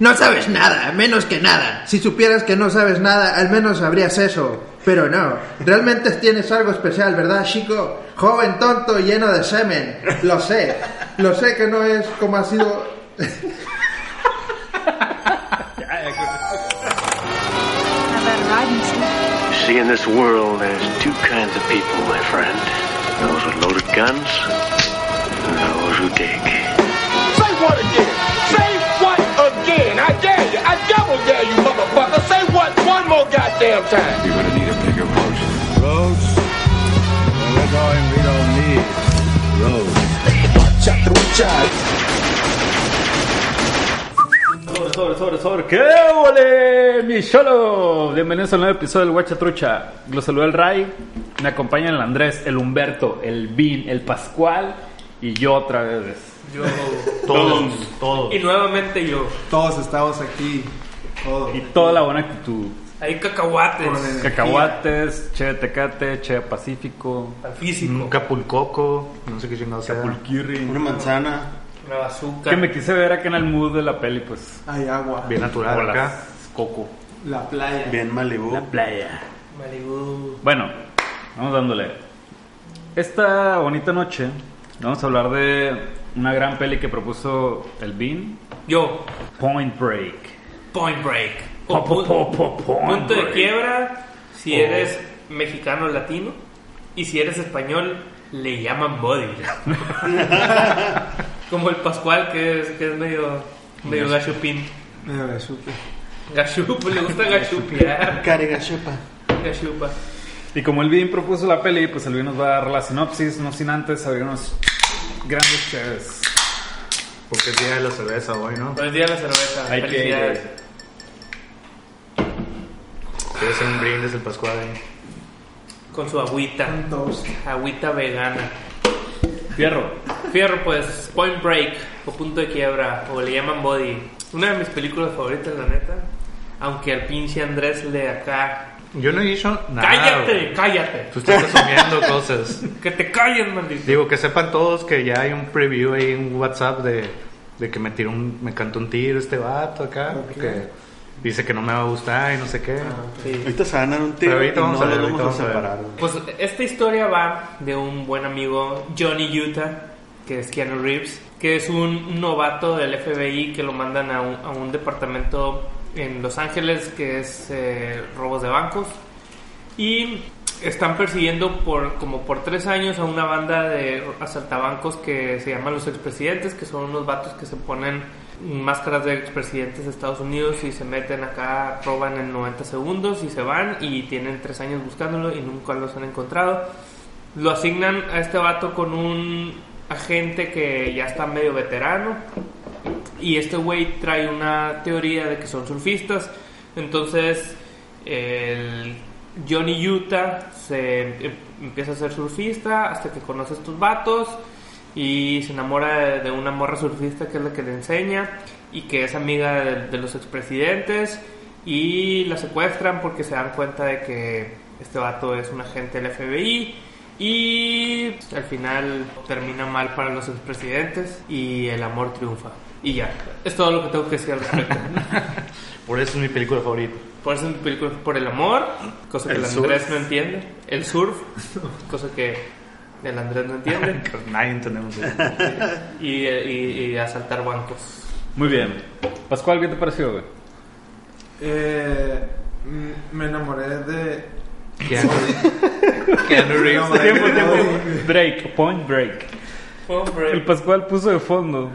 No sabes nada, menos que nada. Si supieras que no sabes nada, al menos sabrías eso. Pero no, realmente tienes algo especial, ¿verdad, chico? Joven, tonto lleno de semen. Lo sé. Lo sé que no es como ha sido... See, in this world, there's two kinds of people, my friend. Those with loaded guns and those who dig. Say what dare you, motherfucker. Say what one more goddamn time. You're gonna need a bigger boat. Roads? Where we're going, we don't need roads. Sobre, sobre, sobre, sobre. ¡Qué ole, mi cholo! Bienvenidos al nuevo episodio del Guacha Trucha. Los saluda el Ray. Me acompañan el Andrés, el Humberto, el Vin, el Pascual y yo otra vez. Yo, Todos, todos. Y nuevamente yo. Todos estamos aquí. Y toda la buena actitud. Hay cacahuates. Cacahuates, Che Tecate, Che Pacífico, Al físico. Un capulcoco, no sé qué chingado sea. Pulquirri. Una manzana. Una bazooka. Que me quise ver acá en el mood de la peli, pues. Hay agua. Bien natural Bolas, acá. Coco. La playa. Bien Malibu. La playa. Malibu. Bueno, vamos dándole. Esta bonita noche vamos a hablar de una gran peli que propuso el Bean, Yo. Point Break. Point Break. Po, O po, pu- po, po, point punto de quiebra si eres mexicano o latino. Y si eres español, le llaman body. Como el Pascual, que es, que es medio, medio gachupín. Me supe. Gachup, le gusta gachupear. Carga chupa. Gachupa. Y como el Bean propuso la peli, pues el Bean nos va a dar la sinopsis, no sin antes abrir unos grandes chaves. Porque es día de la cerveza hoy, ¿no? Buen día la cerveza. Hay que-. Quiere hacer un brindis el Pascual ahí. Con su agüita. Agüita vegana. Fierro. Fierro, pues, Point Break, o Punto de Quiebra, o le llaman Body. Una de mis películas favoritas, la neta. Aunque al pinche Andrés le acá. Yo no he dicho nada. ¡Cállate! güey. ¡Cállate! Tú estás asumiendo cosas. ¡Que te calles, maldito! Digo, que sepan todos que ya hay un preview ahí en WhatsApp de, de que me tiró un, me cantó un tiro este vato acá. Porque dice que no me va a gustar y no sé qué. Sí. Ahorita se van a dar un tiro Pero ahorita vamos no a ver, ahorita vamos separar. Pues esta historia va de un buen amigo, Johnny Utah, que es Keanu Reeves, que es un novato del FBI que lo mandan a un, a un departamento en Los Ángeles que es eh, robos de bancos. Y están persiguiendo por como por tres años a una banda de asaltabancos que se llaman los expresidentes, que son unos vatos que se ponen máscaras de expresidentes de Estados Unidos y se meten acá, roban en 90 segundos y se van y tienen tres años buscándolo y nunca los han encontrado. Lo asignan a este vato con un agente que ya está medio veterano y este güey trae una teoría de que son surfistas. Entonces, Johnny Utah se em- empieza a ser surfista hasta que conoce a estos vatos y se enamora de, de una morra surfista que es la que le enseña y que es amiga de, de los expresidentes y la secuestran porque se dan cuenta de que este vato es un agente del FBI y al final termina mal para los expresidentes y el amor triunfa. Y ya, es todo lo que tengo que decir al respecto. Por eso es mi película favorita. Por eso es mi película por el amor, cosa que el, El Andrés surf. no entiende. El surf, cosa que el Andrés no entiende. Nadie entendemos eso. Y, y, y asaltar bancos. Muy bien. Pascual, ¿qué te pareció, güey? Eh, me enamoré de. Keanu, Reeves. Tiempo, tiempo. no. Break, point break. El Pascual puso de fondo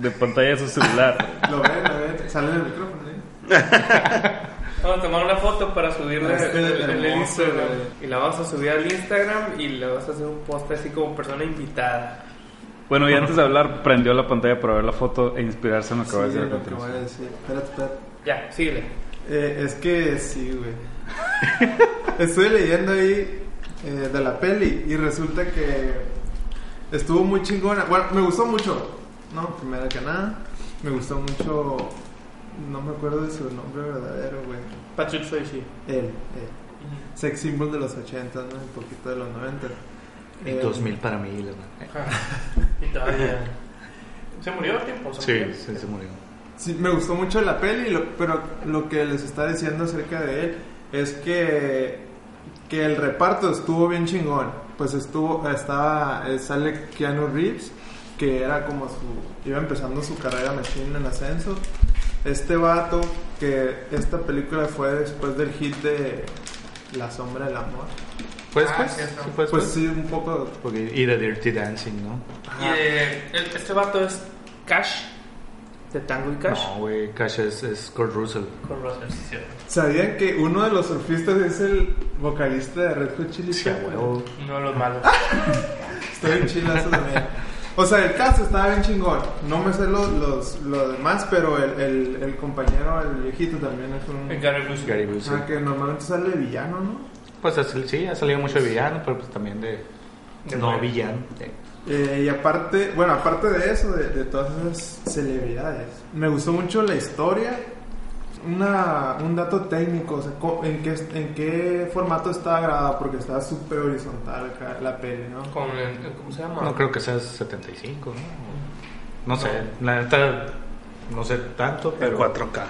de pantalla de su celular. Lo ven, lo ven. Sale del micrófono, ¿eh? Vamos a tomar una foto para subirla Este en el, el Instagram. Y la vamos a subir al Instagram y le vas a hacer un post así como persona invitada. Bueno, y antes de hablar, prendió la pantalla para ver la foto e inspirarse en lo que va a decir lo que voy a decir. Espérate, espérate. Ya, síguele. Eh, es que sí, güey. Estuve leyendo ahí eh, de la peli y resulta que estuvo muy chingona. Bueno, me gustó mucho, ¿no? Primero que nada, me gustó mucho. No me acuerdo de su nombre verdadero, güey. Patrick Swayze. Él, él. Sex symbol de los 80, ¿no? Un poquito de los 90. Y Eh, 2000 para mí, la verdad. Y todavía. ¿Se murió a tiempo? ¿Se Sí, murió? sí, se murió. sí, me gustó mucho la peli, lo- pero lo que les está diciendo acerca de él es que, que el reparto estuvo bien chingón. Pues estuvo, estaba, eh, sale Keanu Reeves, que era como su, iba empezando su carrera machine en ascenso. Este vato, que esta película fue después del hit de La Sombra del Amor. Pues, Ah, pues, sí, pues, Pues pues. sí, un poco Porque- y de Dirty Dancing, ¿no? Y eh, el- este vato es Cash, de Tango y Cash. No, güey, Cash es, es Kurt Russell. Con Russell, sí, cierto. ¿Sabían que uno de los surfistas es el vocalista de Red Hot Chili Sí, Peppers? huevo. Uno de los malos. Está bien chilazo también. O sea, el caso estaba bien chingón. No me sé los, los, lo demás, pero el, el, el compañero, el viejito también es un... El Gary Busey. Gary Busey. Ah, que normalmente sale de villano, ¿no? Pues es- sí, ha salido mucho de villano, pero pues también de. De no bueno. villano. Eh, y aparte, bueno, aparte de eso, de, de todas esas celebridades, me gustó mucho la historia. Una, un dato técnico, o sea, co- en qué, en qué formato estaba grabado, porque estaba súper horizontal acá la peli, ¿no? Con el, ¿Cómo se llama? No creo que sea 75, ¿no? No sé, la neta, no sé tanto, pero. 4K.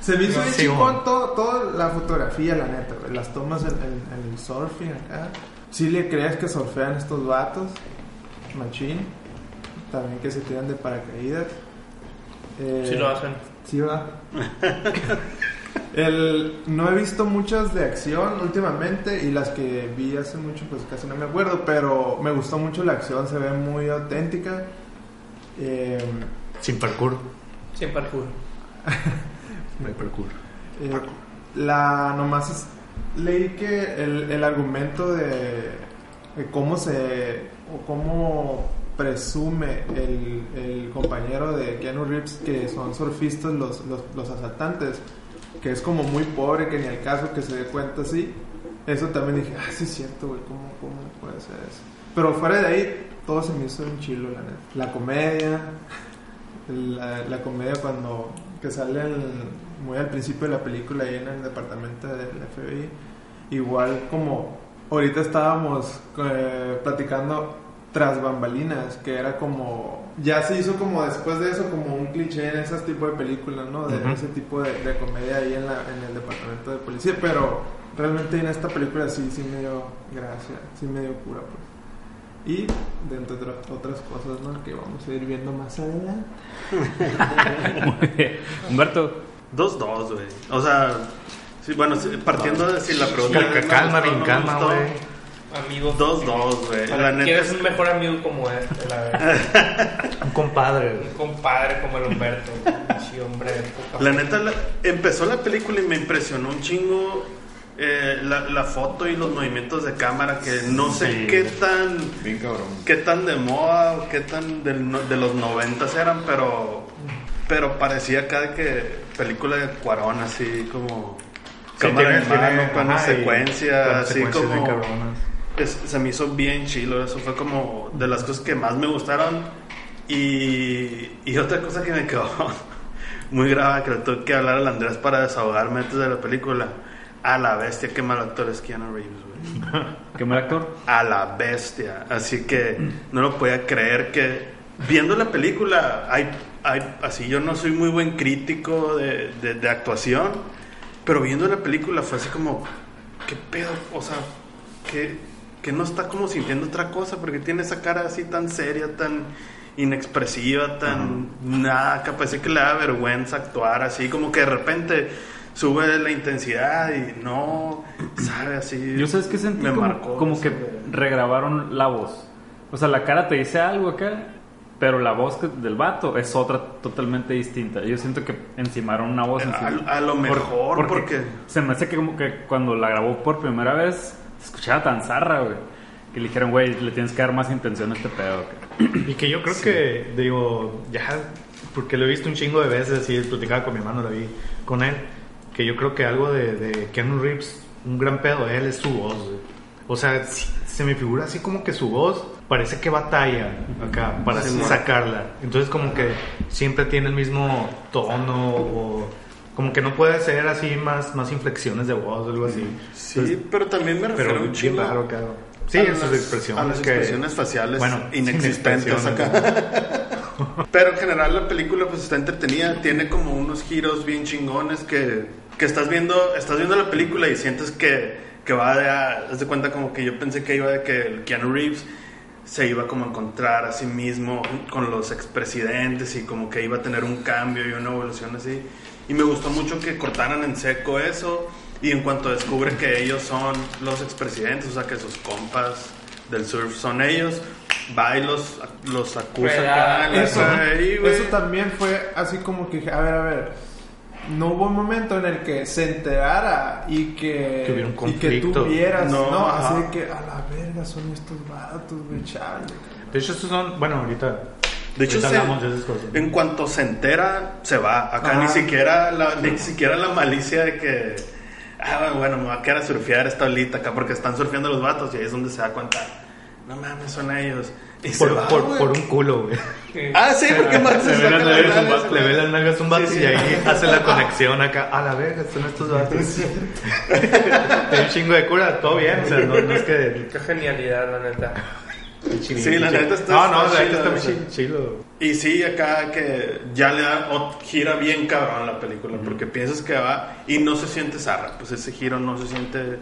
Se me hizo No, bien sí, bueno. todo, toda la fotografía, la neta. Las tomas en, en- en el surfing acá. Si le crees que surfean estos vatos, machín. También que se tiran de paracaídas. Eh, Sí lo hacen. Sí, va. El, no he visto muchas de acción últimamente y las que vi hace mucho pues casi no me acuerdo, pero me gustó mucho la acción, se ve muy auténtica. Eh, Sin parkour. Sin parkour. No hay parkour. Eh, la nomás es- leí que el, el argumento de, de cómo se o cómo presume el, el compañero de Keanu Reeves que son surfistas los, los, asaltantes que es como muy pobre que ni al caso que se dé cuenta así. Eso también dije ah sí es cierto güey ¿cómo, cómo puede ser eso pero fuera de ahí todo se me hizo un chilo la neta. La comedia la, comedia cuando que sale muy al principio de la película ahí en el departamento del FBI igual como ahorita estábamos eh, platicando tras bambalinas que era como ya se hizo como después de eso como un cliché en esas tipos de películas no de Ujú. ese tipo de, de comedia ahí en, la, en el departamento de policía pero realmente en esta película sí sí me dio gracia sí me dio cura pues y de entre otras- cosas ¿no? que vamos a ir viendo más adelante Muy bien. Humberto, 2-2, güey. O sea, sí, bueno, partiendo de si la pregunta. Calma, bien calma, gustó, güey. Amigo. 2-2, güey. La neta ¿Quieres es- un mejor amigo como este? La verdad. Un compadre. güey. un compadre como el Humberto. Sí, hombre. La neta, la- empezó la película y me impresionó un chingo eh, la, la foto y los movimientos de cámara que no sé Sí. qué tan Bien cabrón. qué tan de moda o qué tan del no- de los noventas eran, pero pero parecía acá de que película de Cuarón así como Sí, cámara en mano, tiene- plano secuencia, así como cabronas. Es- se me hizo bien chilo, eso fue como de las cosas que más me gustaron. Y, y otra cosa que me quedó muy grave, que le tuve que hablar al Andrés para desahogarme antes de la película. A la bestia, qué mal actor es Keanu Reeves, güey. ¿qué mal actor? A la bestia. Así que no lo podía creer que viendo la película, hay, hay, así yo no soy muy buen crítico de, de, de actuación, pero viendo la película fue así como, ¿qué pedo? O sea, que, que no está como sintiendo otra cosa, porque tiene esa cara así tan seria, tan inexpresiva, tan nada, que parece que le da vergüenza actuar así, como que de repente sube la intensidad y no, sabe así. Yo sabes que sentí me como, marcó como que regrabaron la voz. O sea, la cara te dice algo acá, pero la voz del vato es otra totalmente distinta. Yo siento que encimaron una voz. A- encima. a lo mejor, porque- Se me hace que como que cuando la grabó por primera vez se escuchaba tan zarra, güey. Que le dijeron, güey, le tienes que dar más intención a este pedo. acá". Y que yo creo que, digo, ya, porque lo he visto un chingo de veces y platicaba con mi hermano, lo vi con él, que yo creo que algo de, de Keanu Reeves, un gran pedo de él es su voz, güey. O sea, se me figura así como que su voz parece que batalla acá para Sí, sacarla. Entonces como que siempre tiene el mismo tono o como que no puede ser así más, más inflexiones de voz o algo así. Sí, Entonces, pero también me refiero pero un raro acá. Sí, a en sus las- expresiones. A las que- expresiones faciales Bueno, inexistentes acá. Pero en general la película pues está entretenida, tiene como unos giros bien chingones que, que estás viendo, estás viendo la película y sientes que, que va de, a- haz de cuenta como que yo pensé que iba de que el Keanu Reeves se iba como a encontrar a sí mismo con los expresidentes y como que iba a tener un cambio y una evolución así. Y me gustó mucho que cortaran en seco eso y en cuanto descubre que ellos son los expresidentes, o sea que sus compas del surf son ellos, va y los, los acusa acá. Eso, ahí, eso también fue así como que, dije, a ver, a ver, no hubo un momento en el que se enterara y que, Que hubiera un y que conflicto. tú vieras, No, ¿no? Así que, a la verga, son estos vatos, güey, chale. De hecho, estos son. Bueno, ahorita. De hecho, ahorita se- de en cuanto se entera, se va. Acá ni siquiera la, ni siquiera la malicia de que, ah, bueno, me va a quedar a surfear esta olita acá porque están surfeando los vatos y ahí es donde se da cuenta, no mames, son ellos. Y se Por, va, por, güey. por un culo, güey. Ah, sí, porque más se Le ve las nalgas un vato, le ve las nalgas a un vato Sí, sí. y ahí hace la conexión acá. A la verga, son estos vatos. Un chingo de cura, todo bien. O sea, no, no es que. Qué genialidad, la neta. Sí, la neta está- No, no, la neta está muy chido. Y sí, acá que ya le da, gira bien cabrón la película, porque piensas que va y no se siente zarra, pues ese giro no se siente,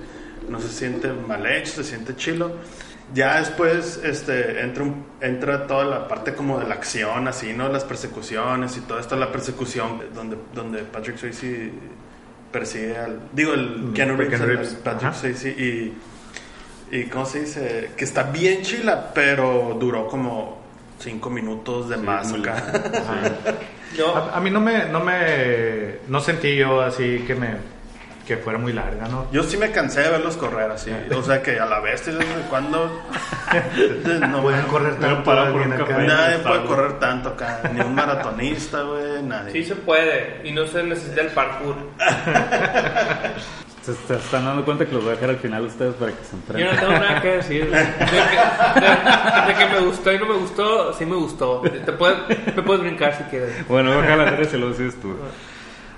no se siente mal hecho, se siente chilo. Ya después este, entra, un- entra toda la parte como de la acción, así, ¿no? Las persecuciones y todo esto, la persecución donde, donde Patrick Swayze persigue al... Digo, el Keanu Reeves, Keanu al- Reeves, Patrick. Swayze y... Y cómo se dice, que está bien chila, pero duró como cinco minutos de más muy acá. Yo, A, a mí no me, no me. No sentí yo así que me. Que fuera muy larga, ¿no? Yo sí me cansé de verlos correr así. O sea que a la vez, ¿desde cuándo? No Pueden correr Pero tanto para por alguien un acá. café. Nadie puede bien. correr tanto acá. Ni un maratonista, güey, nadie. sí se puede. Y no se necesita el parkour. Se, se están dando cuenta que los voy a dejar al final ustedes para que se Yo entrenen. no tengo nada que decir. De que, de- de que me gustó y no me gustó, sí me gustó. Te puedes, me puedes brincar si quieres. Bueno, voy a dejar la serie se lo decides tú.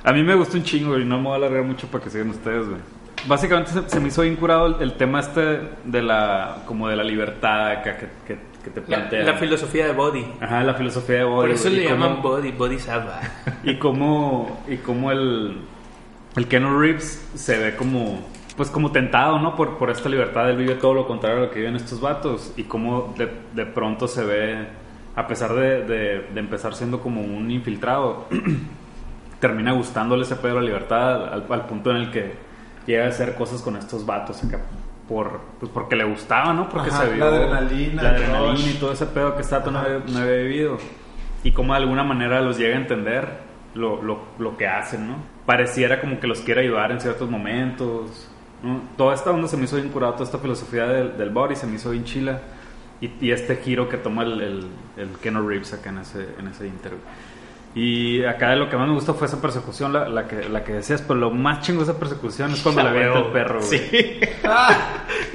A mí me gustó un chingo y no me voy a alargar mucho para que sigan ustedes, güey. Básicamente se, se me hizo bien curado el, el tema este de la como de la libertad acá que, que, que te La, plantea. la filosofía de Body. Ajá, la filosofía de Body. Por eso le cómo- llaman Body, Body Saba. Y cómo, y cómo el, el Keanu Reeves se ve como, pues como tentado, ¿no? Por, por esta libertad. Él vive todo lo contrario a lo que viven estos vatos. Y cómo de, de pronto se ve, a pesar de, de- de empezar siendo como un infiltrado, termina gustándole ese pedo de la libertad al, al punto en el que llega a hacer cosas con estos vatos acá. Por, pues porque le gustaba, ¿no? Porque Ajá, se vio la adrenalina, la adrenalina y todo ese pedo que Stato no había, no había vivido. Y cómo de alguna manera los llega a entender lo, lo, lo que hacen, ¿no? Pareciera como que los quiere ayudar en ciertos momentos. ¿no? Toda esta onda se me hizo bien curada, toda esta filosofía del, del body se me hizo bien chila. Y, y este giro que toma el, el, el Reeves acá en ese, en ese interview. Y acá lo que más me gustó fue esa persecución, la, la que, la que decías, pero lo más chingo de esa persecución es cuando le avienta el perro, güey. Sí.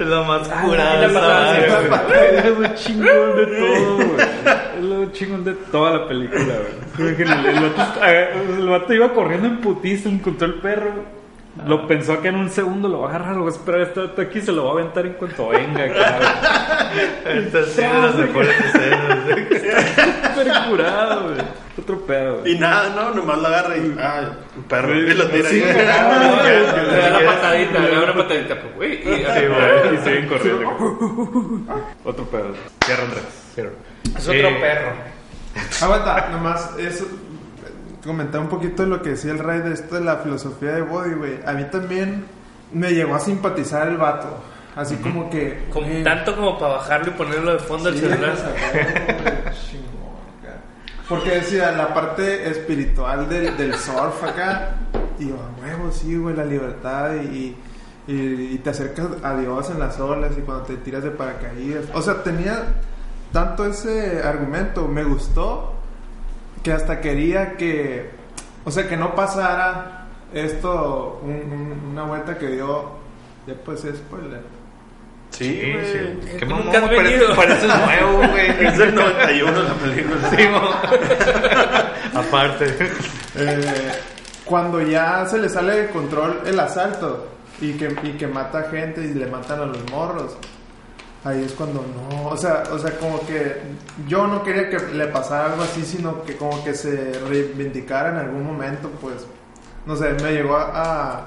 es lo más Ah, curado. la. Es lo chingón de todo, güey. Es lo chingón de toda la película, güey. El, vato, el vato iba corriendo en putiza, encontró el perro. Lo pensó que en un segundo lo va a agarrar, lo va a esperar, está, aquí, se lo va a aventar en cuanto venga, cabrón. Estas escenas, las mejores escenas. Súper curado, güey. Otro pedo, güey. Y nada, no, nomás lo agarra y. Ah, un perro. Y lo tira Sí, ahí. Le da la patadita, le da una patadita. Pues, güey, y Sí, así, güey, y siguen corriendo. Otro pedo. Cierra Andrés. Es otro Eh, perro. Aguanta, nomás eso. Comentar un poquito de lo que decía el Ray de esto de la filosofía de Body, güey. A mí también me llegó a simpatizar el vato. Así como que. Con- güey, tanto como para bajarlo y ponerlo de fondo al sí, celular. Porque decía la parte espiritual del, del surf acá. Y yo, a huevo, sí, güey, la libertad y, y, y te acercas a Dios en las olas y cuando te tiras de paracaídas. O sea, tenía tanto ese argumento, me gustó, que hasta quería que, o sea, que no pasara esto, un- un- una vuelta que dio, ya pues es spoiler. Sí, Sí, sí. Qué Nunca mamón, has parece, venido. parece nuevo, güey. Es del 91 la película. Sí. Aparte. Eh, cuando ya se le sale de control el asalto y que, y que mata gente y le matan a los morros. Ahí es cuando no, o sea, o sea, como que yo no quería que le pasara algo así, sino que como que se reivindicara en algún momento, pues, no sé, me llegó a, a,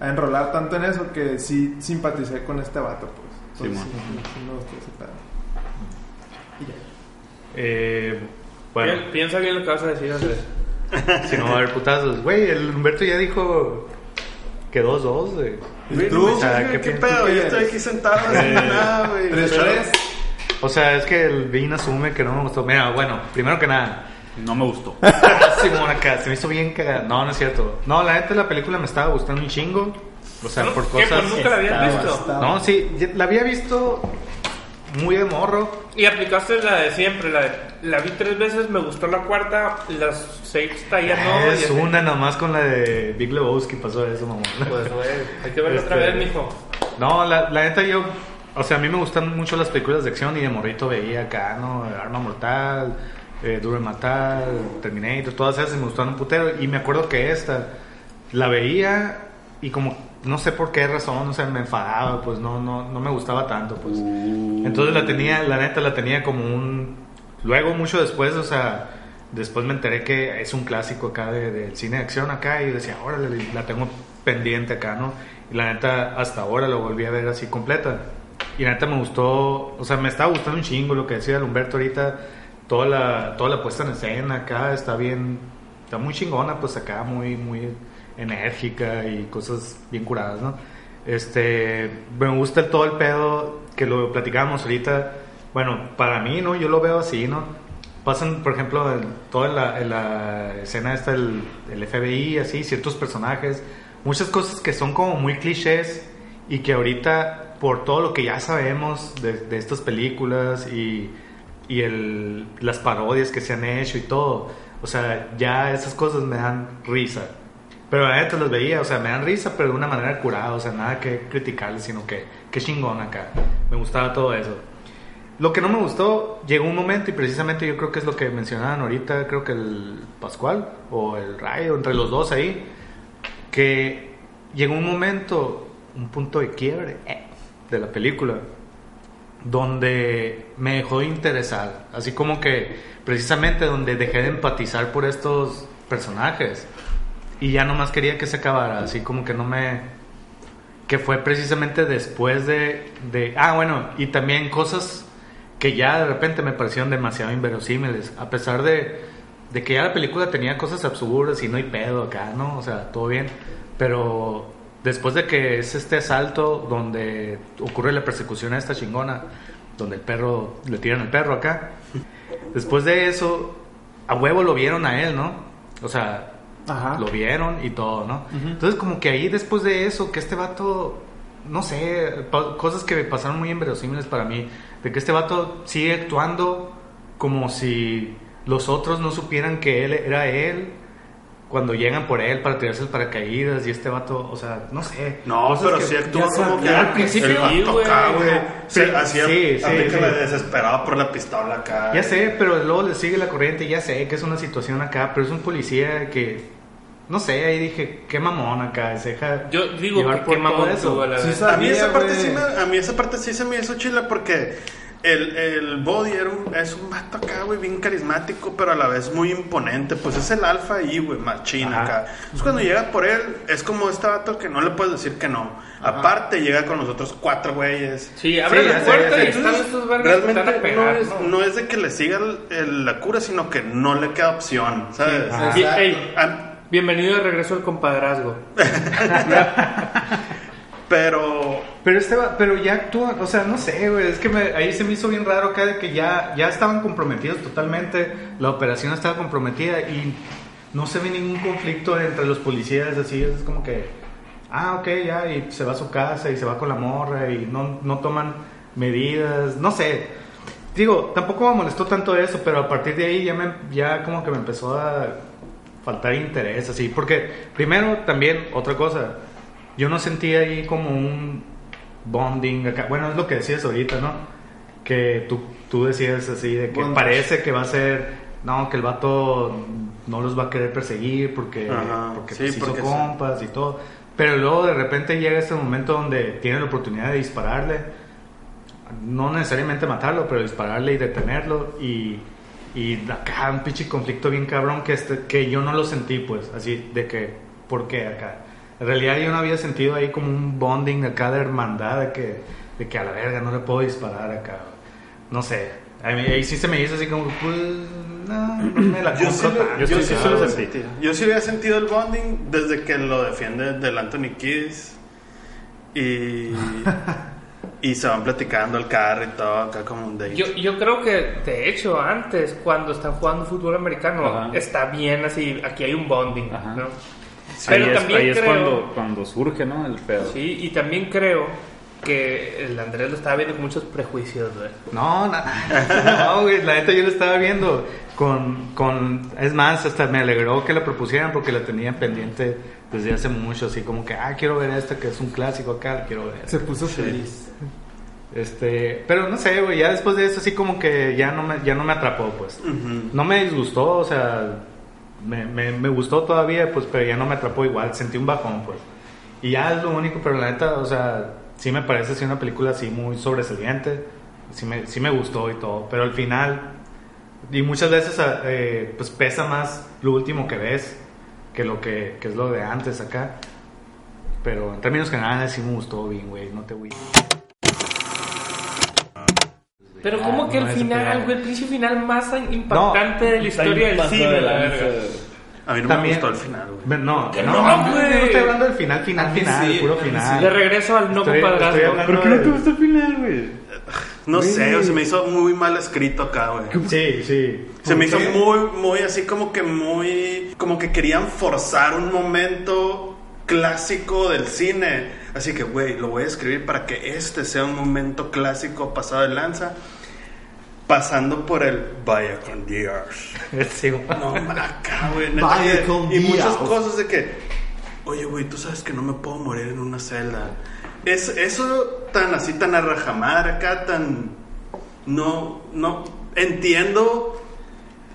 a enrolar tanto en eso que sí simpaticé con este vato, pues. Entonces, Simón. sí, sí me gustó ese pedo. Y ya. Eh, bueno, Pi- Piensa bien lo que vas a decir, Andrés. si no va a haber putazos. Güey, el Humberto ya dijo que 2-2, güey. ¿Y tú? O sea, ¿Qué, ¿qué qué piensas? pedo? ¿Qué Yo estoy aquí sentado sin nada, güey. ¿Tres, Pero- tres? O sea, es que el Vin asume que no me gustó. Mira, bueno, primero que nada, No me gustó. Simón acá, se me hizo bien cagada. No, no es cierto. No, la neta la película me estaba gustando un chingo. O sea, por ¿Qué? cosas. Pues nunca la habías estaba- visto. estaba- No, sí, la había visto muy de morro. Y aplicaste la de siempre, la de, la vi tres veces, me gustó la cuarta, la sexta ya no. es así. una nomás con la de Big Lebowski pasó eso, mamá. Pues güey, hay que verla otra Este- vez, mijo. No, la, la neta yo, o sea, a mí me gustan mucho las películas de acción y de morrito veía acá, ¿no? Arma Mortal, eh, Duro de Matar, Terminator, todas esas me gustaron un putero. Y me acuerdo que esta la veía y como, no sé por qué razón, o sea, me enfadaba, pues no, no, no me gustaba tanto, pues. Entonces la tenía, la neta la tenía como un... Luego, mucho después, o sea, después me enteré que es un clásico acá de- del cine de acción acá y decía, órale, la tengo pendiente acá, ¿no? Y la neta, hasta ahora lo volví a ver así completa. Y la neta me gustó, o sea, me estaba gustando un chingo lo que decía el Humberto ahorita, toda la, toda la puesta en escena acá está bien, está muy chingona, pues acá muy, muy enérgica y cosas bien curadas, ¿no? Este, me gusta todo el pedo que lo platicábamos ahorita. Bueno, para mí, ¿no? Yo lo veo así, ¿no? Pasan, por ejemplo, en toda la, en la escena esta el, el FBI, así, ciertos personajes, muchas cosas que son como muy clichés y que ahorita, por todo lo que ya sabemos de, de estas películas y, y el, las parodias que se han hecho y todo, o sea, ya esas cosas me dan risa. Pero la neta los veía, o sea, me dan risa, pero de una manera curada, o sea, nada que criticarles, sino que, qué chingón acá. Me gustaba todo eso. Lo que no me gustó, llegó un momento, y precisamente yo creo que es lo que mencionaban ahorita, creo que el Pascual o el Rayo, entre los dos ahí, que llegó un momento, un punto de quiebre eh, de la película, donde me dejó de interesar, así como que precisamente donde dejé de empatizar por estos personajes y ya nomás quería que se acabara, así como que no me... que fue precisamente después de... de ah, bueno, y también cosas que ya de repente me parecieron demasiado inverosímiles, a pesar de, de que ya la película tenía cosas absurdas y no hay pedo acá, ¿no? O sea, todo bien, pero después de que es este asalto donde ocurre la persecución a esta chingona, donde el perro, le tiran el perro acá, después de eso, a huevo lo vieron a él, ¿no? O sea, Ajá. lo vieron y todo, ¿no? Entonces como que ahí después de eso, que este vato, no sé, cosas que me pasaron muy inverosímiles para mí, de que este vato sigue actuando como si los otros no supieran que él era él cuando llegan por él para tirarse el paracaídas y este vato, o sea, no sé. No, pero sí actúa ya como que al principio, el vato acá, güey. Sí, hacía sí, sí, sí. la desesperado por la pistola acá. Ya sé, pero luego le sigue la corriente, ya sé que es una situación acá, pero es un policía que, no sé, ahí dije, qué mamón acá, se deja Yo digo llevar que por qué todo mamón eso. tú a la Sí, sabía, A mí esa parte sí me, a mí esa parte sí se me hizo chila porque el, el Body era un- es un vato acá, güey, bien carismático, pero a la vez muy imponente. Pues es el alfa ahí, güey, machín Ajá. acá. Entonces cuando llega por él, es como este vato que no le puedes decir que no. Aparte llega con los otros cuatro güeyes. Sí, abre Sí, la puerta y están estos están a Realmente no pegar, es, ¿no? no es de que le siga el- el- la cura, sino que no le queda opción, ¿sabes? Bienvenido de regreso al compadrazgo. pero Pero este va, pero ya actúan, o sea, no sé, güey, es que me- ahí se me hizo bien raro acá de que ya, ya estaban comprometidos totalmente, la operación estaba comprometida y no se ve ningún conflicto entre los policías, así, es como que, ah, ok, ya, y se va a su casa y se va con la morra y no, no toman medidas, no sé. Digo, tampoco me molestó tanto eso, pero a partir de ahí ya, me, ya como que me empezó a faltar interés, así, porque primero también, otra cosa, yo no sentía ahí como un bonding acá. Bueno, es lo que decías ahorita, ¿no? Que tú, tú decías así, de que Bondage. parece que va a ser, no, que el vato no los va a querer perseguir porque, Ajá, porque sí, pues, hizo porque sí. compas y todo. Pero luego de repente llega ese momento donde tiene la oportunidad de dispararle. no necesariamente matarlo, pero dispararle y detenerlo y, y acá un pinche conflicto bien cabrón que, este, que yo no lo sentí, pues, así de que, ¿por qué acá? En realidad yo no había sentido ahí como un bonding acá de hermandad, de que, de que a la verga no le puedo disparar acá. No sé, ahí sí se me hizo así como, pues, no, me la Yo sí, compro lo- tanto. yo sí- sí lo sentí. Yo sí había sentido el bonding desde que lo defiende del Anthony Kiddis y, y se van platicando el carro y todo acá como un date. Yo, yo creo que, de hecho, antes, cuando están jugando fútbol americano, Ajá. está bien así, aquí hay un bonding, Ajá. ¿no? Ahí Pero es, también ahí es creo... cuando, cuando surge, ¿no? El pedo. Sí, y también creo que el Andrés lo estaba viendo con muchos prejuicios, güey. No, na- no, güey, la neta yo lo estaba viendo con, con, es más, hasta me alegró que la propusieran porque la tenía pendiente desde hace mucho, así como que, ah, quiero ver esta que es un clásico acá, quiero ver. Se puso feliz. Este, pero no sé, güey, ya después de eso así como que ya no me, ya no me atrapó, pues. No me disgustó, o sea, me, me, gustó todavía, pues, pero ya no me atrapó igual, sentí un bajón, pues. Y ya es lo único, pero la neta, o sea, sí me parece así una película así muy sobresaliente, sí me, sí me gustó y todo, pero al final, y muchas veces, eh, pues pesa más lo último que ves que lo que, que es lo de antes acá. Pero en términos generales sí me gustó bien, güey, no te voy Pero Ah, como que no, el final, güey, el pinche final más impactante de la historia del cine, la verga. A mí no También- me gustó el final, güey. No, no, no, no, güey. no estoy hablando del final, final, final, sí, puro final. De regreso al no compadrazgo. ¿Por qué no te gustó el final, güey? No sé, se me hizo muy mal escrito acá, güey. Sí, sí. Se me hizo qué? muy, muy así como que muy... Como que querían forzar un momento clásico del cine. Así que, güey, lo voy a escribir para que este sea un momento clásico pasado de lanza. Pasando por el Vaya con Dios. Sí. No, acá, güey. Vaya y- con y muchas cosas de que, oye, güey, tú sabes que no me puedo morir en una celda. Es, eso tan así, tan a rajamadre acá, tan. No, no. Entiendo.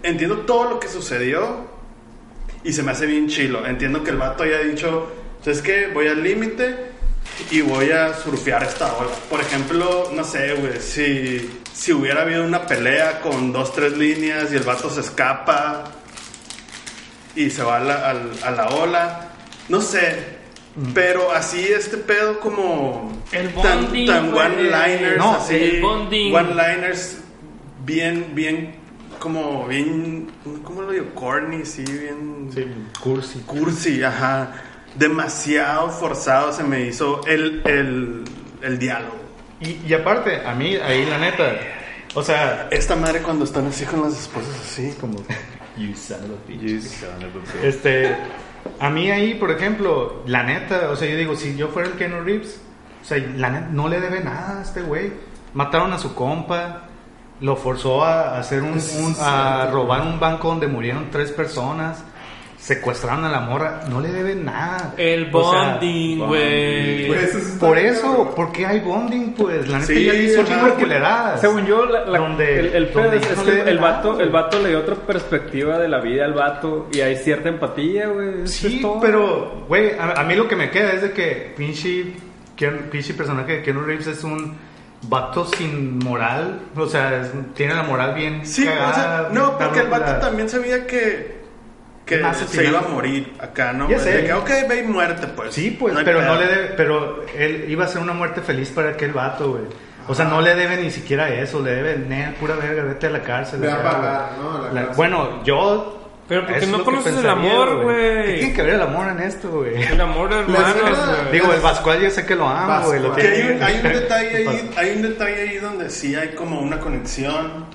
Entiendo todo lo que sucedió. Y se me hace bien chilo. Entiendo que el vato haya dicho, ¿sabes qué? Voy al límite y voy a surfear esta ola. Por ejemplo, no sé, güey, si, si hubiera habido una pelea con dos, tres líneas y el vato se escapa y se va a la, al- a la ola, no sé. Pero así este pedo como El bonding, tan one-liners, No, así, el bonding. one-liners bien, bien, como bien, ¿cómo lo digo? Corny, sí, bien Sí, cursi. cursi, ajá. Demasiado forzado se me hizo el, el, el diálogo. Y, y aparte, a mí, ahí la neta, o sea, Esta madre cuando están así con las esposas así. como, You son of a bitch. este, a mí ahí, por ejemplo, la neta, o sea, yo digo, si yo fuera el Keanu Reeves, o sea, la neta, no le debe nada a este güey. Mataron a su compa, lo forzó a hacer un, un- a robar un banco donde murieron tres personas, secuestraron a la morra, no le debe nada. El bonding, güey. Pues Por eso. ¿por qué hay bonding? Pues la neta Sí, ya hizo. Según yo, la- la- Donde- el, el donde es, no que le debe el nada, vato, el vato le dio otra perspectiva de la vida al vato y hay cierta empatía, güey. Sí, es todo. pero, güey, a, a mí lo que me queda es de que pinche, pinche personaje de Keanu Reeves es un vato sin moral. O sea, es- tiene la moral bien Sí, o sea, cagada, no, porque el vato también sabía que, que Más se final. iba a morir acá, ¿no? Ya sé. De que, ok, ve y muerte, pues. Sí, pues, hay pero pedo. no le debe, pero él iba a ser una muerte feliz para aquel vato, güey. O sea, no le debe ni siquiera eso, le debe, "Nel, pura verga, vete a la cárcel. Ve a pagar, güey". ¿no? La La- bueno, yo... Pero porque eso no conoces el amor, güey. ¿Qué tiene que ver el amor en esto, güey? El amor hermanos, güey. Digo, el Pascual yo sé que lo ama, güey. hay, un, hay un detalle ahí, hay un detalle ahí donde sí hay como una conexión,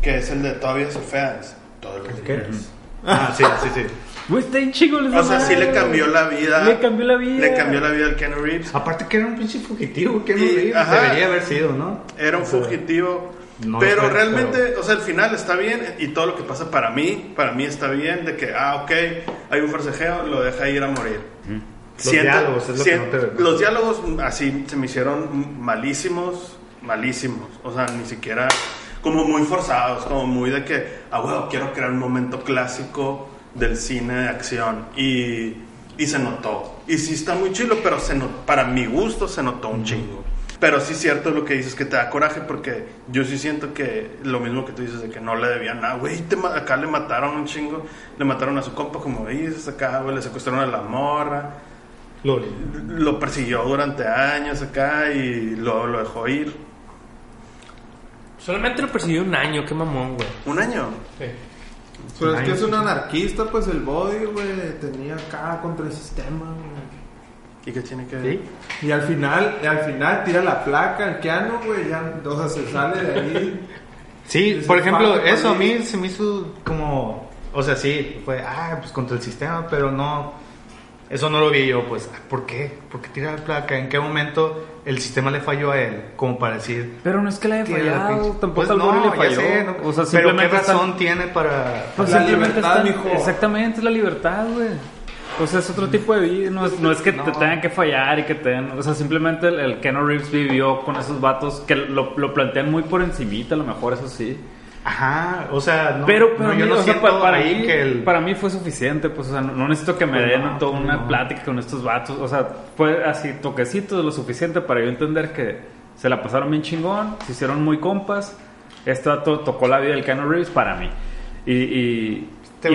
que es el de todavía se feas. Todos los días. Ah, sí, sí, sí. Güey, está bien chico. les O sea, sí le güey. cambió la vida. Le cambió la vida. Le cambió la vida al Keanu Reeves. Aparte que era un pinche fugitivo, Y- Reeves ajá. debería haber sido, ¿no? Era un O sea, fugitivo. no pero realmente, o sea, el final está bien y todo lo que pasa para mí, para mí está bien, de que, ah, ok, hay un forcejeo, lo deja ir a morir. Los diálogos es lo que no te- Los diálogos así se me hicieron malísimos, malísimos. O sea, ni siquiera como muy forzados, como muy de que, ah, bueno, quiero crear un momento clásico del cine de acción. Y, y se notó. Y sí está muy chilo, pero se not- para mi gusto se notó un chingo. Pero sí es cierto lo que dices, que te da coraje porque yo sí siento que lo mismo que tú dices de que no le debían nada, güey, acá le mataron un chingo, le mataron a su compa como dices acá, güey, le secuestraron a la morra, Lo- lo persiguió durante años acá y lo, lo dejó ir. Solamente lo persiguió un año, qué mamón, güey. Un año. Pero es que es un anarquista, pues el body, güey, tenía acá contra el sistema, güey. ¿Y qué tiene que ver? ¿Sí? Y al final, al final tira la placa, el Keanu, güey, ya, o sea, se sale de ahí. Sí, por ejemplo, eso a mí se me hizo como, o sea, sí, fue, ah, pues contra el sistema, pero no, eso no lo vi yo, pues, ah, ¿por qué? ¿Por qué tira la placa? ¿En qué momento el sistema le falló a él? Como para decir, Pero no es que le haya fallado, tampoco Pues no, le falló. sé, no, o sea, pero ¿qué está- razón tiene para... Pues La libertad, está- mijo. Exactamente, es la libertad, güey. O sea, es otro tipo de vida. No es, no es que te tengan que fallar y que te den. O sea, simplemente el, el Keanu Reeves vivió con esos vatos que lo, lo plantean muy por encimita, a lo mejor, eso sí. Ajá, o sea, no, pero pero no, yo mí, no o sea, para, ahí mí, que el... para mí fue suficiente. Pues, o sea, no, no necesito que me Pues den no, toda una no. plática con estos vatos. O sea, fue así, toquecitos, lo suficiente para yo entender que se la pasaron bien chingón, se hicieron muy compas. Este vato tocó la vida del Keanu Reeves para mí. Y, y,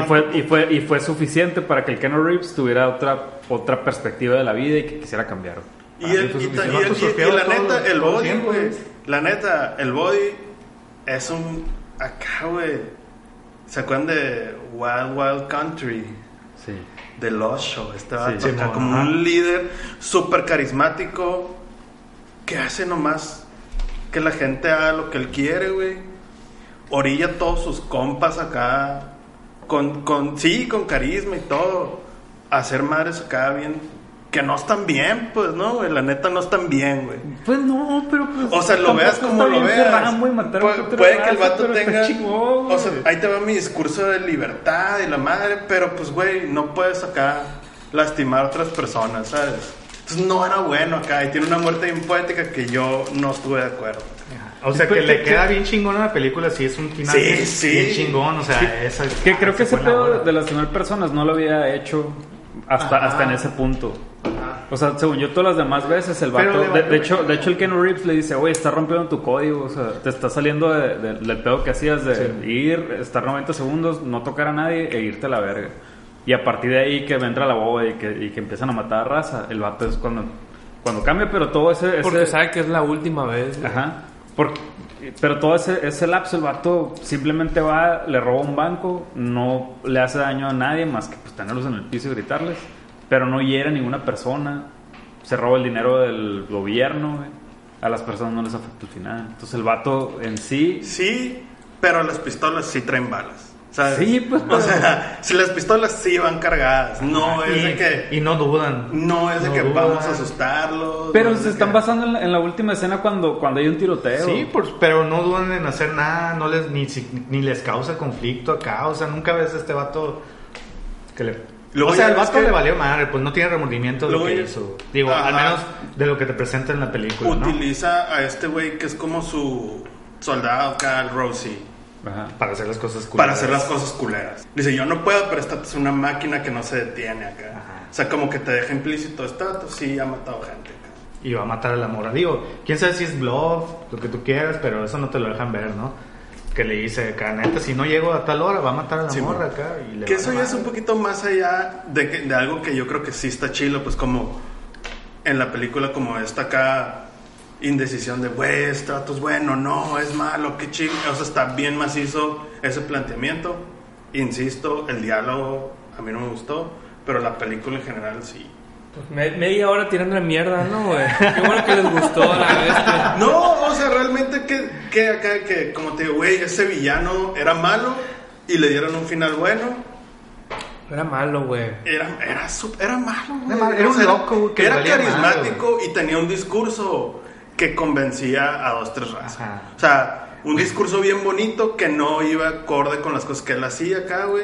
fue, y, fue, y fue suficiente para que el Keanu Reeves tuviera otra, otra perspectiva de la vida y que quisiera cambiar. Y, el- y la neta, el body. La neta, el body es un. Acá, güey. ¿Se acuerdan de Wild Wild Country? Sí. De Lost Show. Este vato Sí, como ajá. un líder súper carismático que hace nomás que la gente haga lo que él quiere, güey. Orilla a todos sus compas acá. Con, con, sí, con carisma y todo. Hacer madres acá bien. Que no están bien, pues, ¿no, güey? La neta no están bien, güey. Pues no, pero pues. O sea, lo veas como lo veas. y matar a Pu- puede que el vato tenga. chingón, o sea, ahí te va mi discurso de libertad y la madre, pero pues, güey, no puedes acá lastimar a otras personas, ¿sabes? Entonces no era bueno acá y tiene una muerte bien poética que yo no estuve de acuerdo. O sea, que le queda bien chingón a la película, sí, es un final Sí, bien, sí. bien chingón, o sea, Sí, esa es- Que creo que se ese pedo de lastimar personas no lo había hecho hasta, hasta en ese punto. O sea, según yo, todas las demás veces el vato. De, de hecho, de hecho, el Ken Reeves le dice, oye, está rompiendo tu código. O sea, te está saliendo de- de- del pedo que hacías de ir, estar 90 segundos, no tocar a nadie e irte a la verga. Y a partir de ahí que entra la boba y que, y que empiezan a matar a raza, el vato es cuando, cuando cambia, pero todo ese. ese- Porque sabe que es la última vez. güey. Ajá. Porque, pero todo ese, ese lapso, el vato simplemente va, le roba un banco, no le hace daño a nadie más que pues, tenerlos en el piso y gritarles. Pero no hiere a ninguna persona. Se roba el dinero del gobierno. A las personas no les afecta el final. Entonces el vato en sí. Sí, pero las pistolas sí traen balas. ¿Sabes? Sí, pues, O pero- sea, si las pistolas sí van cargadas, no es de que. Y no dudan. No es de No que dudan. vamos a asustarlos. Pero no es se de están que- basando en la, en la última escena cuando, cuando hay un tiroteo. Sí, por- pero no dudan en hacer nada, no les, ni, si- ni les causa conflicto acá, o sea, nunca ves a este vato que le... Luego o sea, el vato que- le valió madre, pues no tiene remordimiento de lo que ya- hizo. Digo, Ajá. al menos de lo que te presenta en la película, ¿no? Utiliza a este güey que es como su soldado acá, el Rosie, Ajá. Para hacer las cosas para culeras. hacer las cosas culeras. Dice, yo no puedo, pero esta es una máquina que no se detiene acá. Ajá. O sea, como que te deja implícito, este vato sí ha matado gente acá. Y va a matar a la mora. Digo, quién sabe si es bluff, lo que tú quieras, pero eso no te lo dejan ver, ¿no? Que le dice acá, neta, si no llego a tal hora, va a matar a la Sí, morra mo. acá. Y le Que eso ya es un poquito más allá de, que- de algo que yo creo que sí está chilo, pues como en la película como esta acá indecisión de, güey, este vato es bueno, no, es malo, qué chido. O sea, está bien macizo ese planteamiento. Insisto, el diálogo a mí no me gustó, pero la película en general sí. Pues me- media hora tirando la mierda, ¿no, güey? Qué bueno que les gustó a la bestia. No, o sea, realmente que, que acá, que como te digo, güey, ese villano era malo y le dieron un final bueno. Era malo, güey. Era, era, era malo, güey. Era malo, era un loco, güey, que Era carismático y tenía un discurso que convencía a dos, tres razas. Ajá. O sea, un discurso bien bonito que no iba acorde con las cosas que él hacía acá, güey.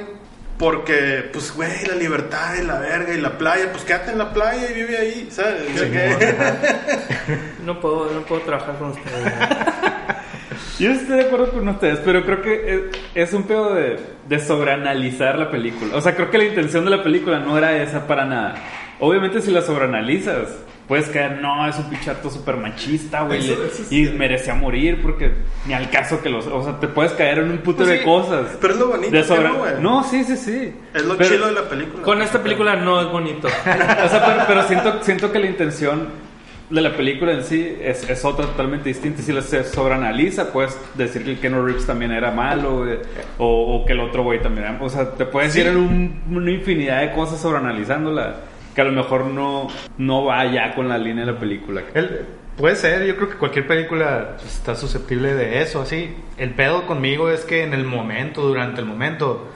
Porque, pues, güey, la libertad y la verga y la playa, pues quédate en la playa y vive ahí, ¿sabes? Sea, que- No puedo, no puedo trabajar con ustedes. Yo estoy de acuerdo con ustedes, pero creo que es, es un pedo de, de sobreanalizar la película. O sea, creo que la intención de la película no era esa para nada. Obviamente si la sobreanalizas, puedes caer, no, es un pichato súper machista, güey, Eso- le- eso y sí. merecía morir porque ni al caso que los, o sea, te puedes caer en un puto Pues de sí, cosas. pero es lo bonito De no, güey. No, sí, sí, sí. Es lo Pero- chido de la película. Con esta película no es bonito. o sea, pero, pero siento, siento que la intención de la película en sí es, es otra totalmente distinta. Si la se sobreanaliza, puedes decir que el Keanu Reeves también era malo güey, o, o que el otro güey también era... O sea, te puedes ir en un- una infinidad de cosas sobreanalizándola que a lo mejor no, no va ya con la línea de la película. El- puede ser, yo creo que cualquier película está susceptible de eso, así. El pedo conmigo es que en el momento, durante el momento,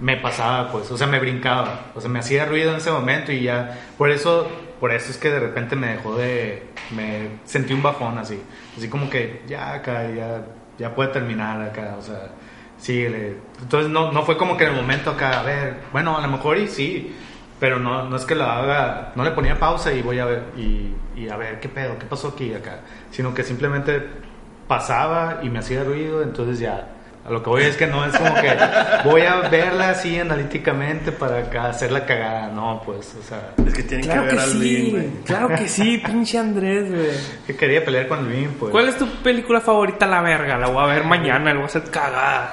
me pasaba, pues, o sea, me brincaba, o sea, me hacía ruido en ese momento y ya, por eso, por eso es que de repente me dejó de, me sentí un bajón así, así como que ya acá, ya, puede terminar acá, o sea, síguele. Entonces no, no fue como que en el momento acá, a ver, bueno, a lo mejor y sí, pero no, no es que la haga, no le ponía pausa y voy a ver, y, y a ver qué pedo, qué pasó aquí y acá, sino que simplemente pasaba y me hacía ruido, entonces ya, a lo que voy es que no es como que voy a verla así analíticamente para acá hacerla cagada, no, pues, o sea, Es que tienen Claro que ver que al sí, güey. claro que sí, pinche Andrés, güey. que quería pelear con el pues. ¿Cuál es tu película favorita, la verga? La voy a ver mañana, la voy a hacer cagada.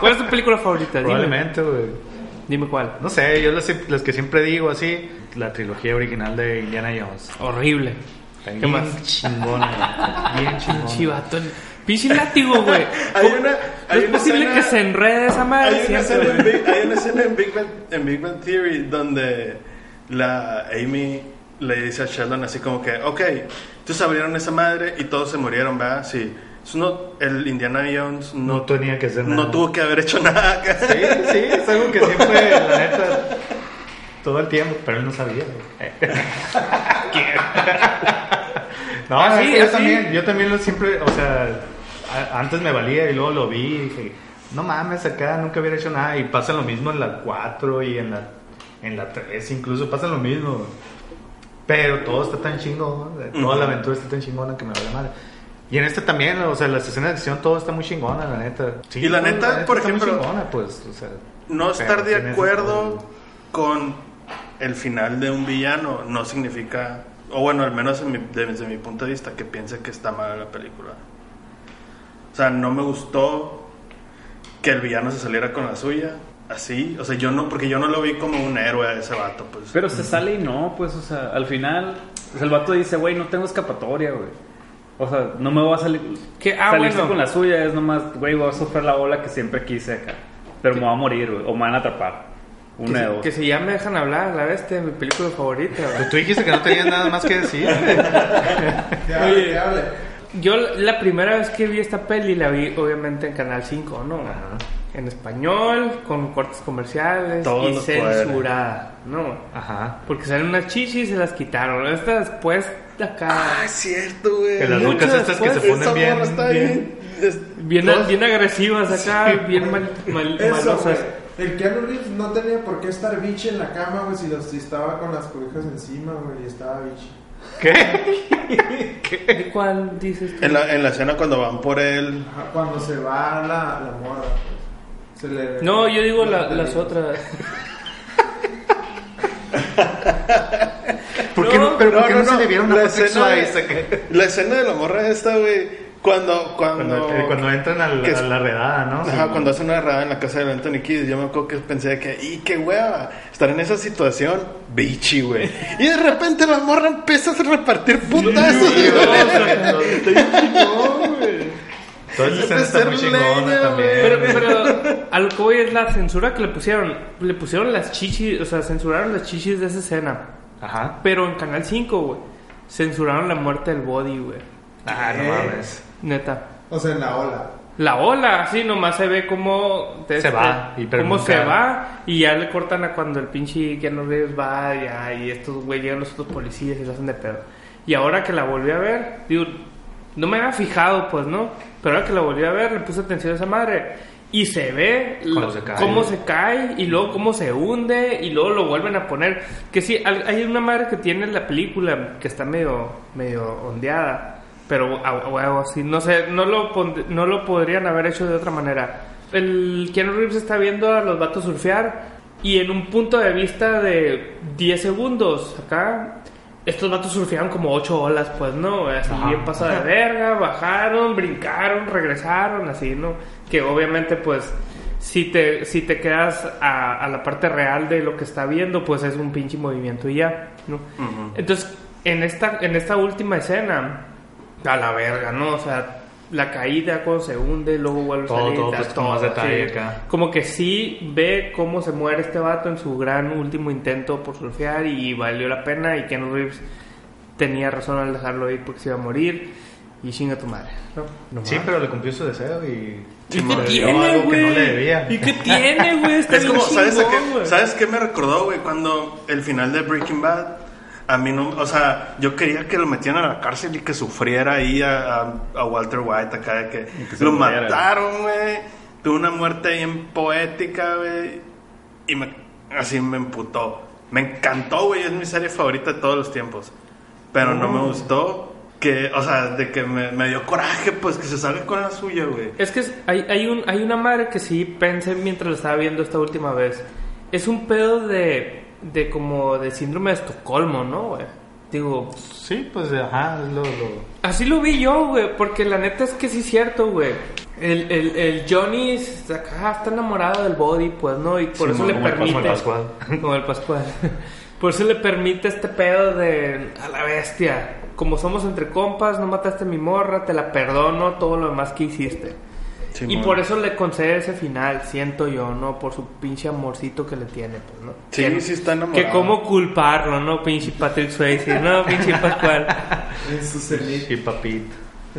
¿Cuál es tu película favorita? Probablemente, güey. Dime cuál. No sé, yo las, las que siempre digo así, la trilogía original de Indiana Jones. Horrible. Está ¿Qué bien más? chingona, güey. bien chingona. Chivato. Pinche látigo, güey. Hay ¿Cómo- una- no es una posible escena- que se enrede esa madre Hay una, escena en. Big, hay una escena en Big Bang, en Big Bang Theory donde la Amy le dice a Sheldon así como que, ok, entonces abrieron esa madre y todos se murieron, ¿verdad? Sí. Eso no, el Indiana Jones no, No tenía que hacer no nada. tuvo que haber hecho nada. Sí, sí, es algo que siempre, la neta, todo el tiempo, pero él no sabía. no, Ah, es sí, yo sí. también, yo también lo siempre, o sea, a- antes me valía y luego lo vi y dije, no mames, acá nunca hubiera hecho nada. Y pasa lo mismo en la 4 y en la, en la 3 incluso, pasa lo mismo. Pero todo está tan chingón, toda la aventura está tan chingona que me vale madre. Y en este también, o sea, las escenas de acción, todo está muy chingona, la neta. Sí, Y la neta, por está muy ejemplo, chingona, pues, o sea, No estar de acuerdo con el final de un villano no significa, o bueno, al menos en mi- desde mi punto de vista, que piense que está mala la película. O sea, no me gustó que el villano se saliera con la suya, así. O sea, yo no, porque yo no lo vi como un héroe a ese vato, pues. Pero se sale y no, pues, o sea, al final, pues, el vato dice, güey, no tengo escapatoria, güey. O sea, no me voy a salir. Que- ah, salirse bueno. con la suya, es nomás, güey, voy a sufrir la ola que siempre quise acá. Pero me voy a morir, güey, o me van a atrapar. Que, Una de se- dos. que si ya me dejan hablar, la bestia, mi película favorita, güey. Pues tú dijiste que no tenías nada más que decir. Que hable, que hable. Yo la primera vez que vi esta peli la vi obviamente en Canal 5, ¿no? En español, con cortes comerciales Todo y censurada, ¿no? Ajá. Porque salen unas chichis y se las quitaron. Esta después de acá. Ah, es cierto, güey. Que las rucas estas que se ponen bien. está bien- bien. Bien, bien agresivas acá, bien mal, mal, Eso, malosas. güey. El Keanu Reeves no tenía por qué estar biche en la cama, güey, si, los- si estaba con las cobijas encima, güey, y estaba biche. ¿Qué? ¿De cuál dices tú? En la, en la escena cuando van por él. Ajá, Cuando se va la, la moda. Se le... No, yo digo la- las otras. ¿Por qué No, no, pero ¿por qué no, no, se le vieron la escena esa que- La escena de la morra esta, güey. Cuando, cuando, Cuando, eh, cuando entran que- a la redada, ¿no? Ajá, Sí. cuando hacen una redada en la casa de Anthony Kidd, yo me acuerdo que pensé que, ¡y qué hueva! Estar en esa situación, bichi, güey. Y de repente la morra empieza a repartir putazos. Sí. Toda esa escena está muy chingona también. Pero, pero a lo que voy es la censura que le pusieron. Le pusieron las chichis, o sea, censuraron las chichis de esa escena. Ajá. Pero en Canal 5, güey, censuraron la muerte del body, güey. Ah, no mames. Neta. O sea, en la ola. La ola, así nomás se ve cómo Se va, y pero cómo se va y ya le cortan a cuando el pinche Keanu Reeves va ya, y estos güey llegan los otros policías y se hacen de pedo. Y ahora que la volví a ver, digo, no me había fijado, pues, ¿no? Pero ahora que la volví a ver, le puse atención a esa madre. Y se ve Cuando lo- se cae. cómo se cae y luego cómo se hunde y luego lo vuelven a poner. Que sí, hay una madre que tiene en la película que está medio, medio ondeada. Pero a, huevo, sí, no sé, no lo, no lo podrían haber hecho de otra manera. El Keanu Reeves está viendo a los vatos surfear y en un punto de vista de 10 segundos acá, estos vatos surfearon como ocho olas, pues, ¿no? Así Ajá. bien pasada de verga, bajaron, brincaron, regresaron, así, ¿no? Que obviamente, pues, si te, si te quedas a, a la parte real de lo que está viendo, pues es un pinche movimiento y ya, ¿no? Entonces, en esta, en esta última escena, a la verga, ¿no? O sea, la caída cuando se hunde, luego vuelve a Todo, salir, todo, pues, con más detalle sí. acá. Como que sí ve cómo se muere este vato en su gran último intento por surfear y valió la pena y Keanu Reeves tenía razón al dejarlo ir porque se iba a morir y chinga tu madre, ¿no? No Sí, pero le cumplió su deseo y... ¿Y qué tiene, algo que no güey? le debía. ¿Y qué tiene, güey? Es como, ¿sabes, a chingón, qué, güey. ¿sabes qué me recordó, güey? Cuando el final de Breaking Bad, a mí no, o sea, yo quería que lo metieran a la cárcel y que sufriera ahí a, a- a Walter White acá, de que, lo muriera. mataron, güey. Tuvo una muerte bien poética, güey. Y me, así me emputó. Me encantó, güey, es mi serie favorita de todos los tiempos. Pero no me gustó que, o sea, de que me, me dio coraje, pues, que se salga con la suya, güey. Es que es- hay, hay, un, hay una madre que sí pensé mientras lo estaba viendo esta última vez. Es un pedo de, de como de síndrome de Estocolmo, ¿no, güey? Digo, Sí, pues, ajá, lo... lo... así lo vi yo, güey, porque la neta es que sí es cierto, güey. El, el, el Johnny acá está enamorado del body, pues, ¿no? Y por Sí, eso le como el permite... Pascual. Como el Pascual. Por eso le permite este pedo de a la bestia. Como somos entre compas, no mataste a mi morra, te la perdono todo lo demás que hiciste. Y por eso le concede ese final, siento yo, ¿no? Por su pinche amorcito que le tiene, pues, ¿no? Sí, que, sí está enamorado. Que cómo culparlo, ¿no? Pinche Patrick Swayze, ¿no? Pinche Pascual. En su cenit. Y Papit,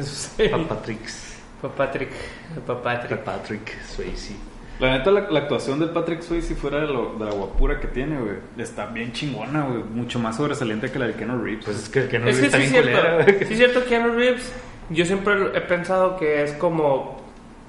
Sí. Papatrix, Pa Patrick, pa Patrick. Patrick Swayze. La neta, la, la actuación del Patrick Swayze, fuera de, lo, de la guapura que tiene, güey, está bien chingona, güey. Mucho más sobresaliente que la de Keanu Reeves. Pues es que, que no Es que está sí es bien cierto. culera, güey. Sí es cierto, Keanu Reeves. Yo siempre he pensado que es como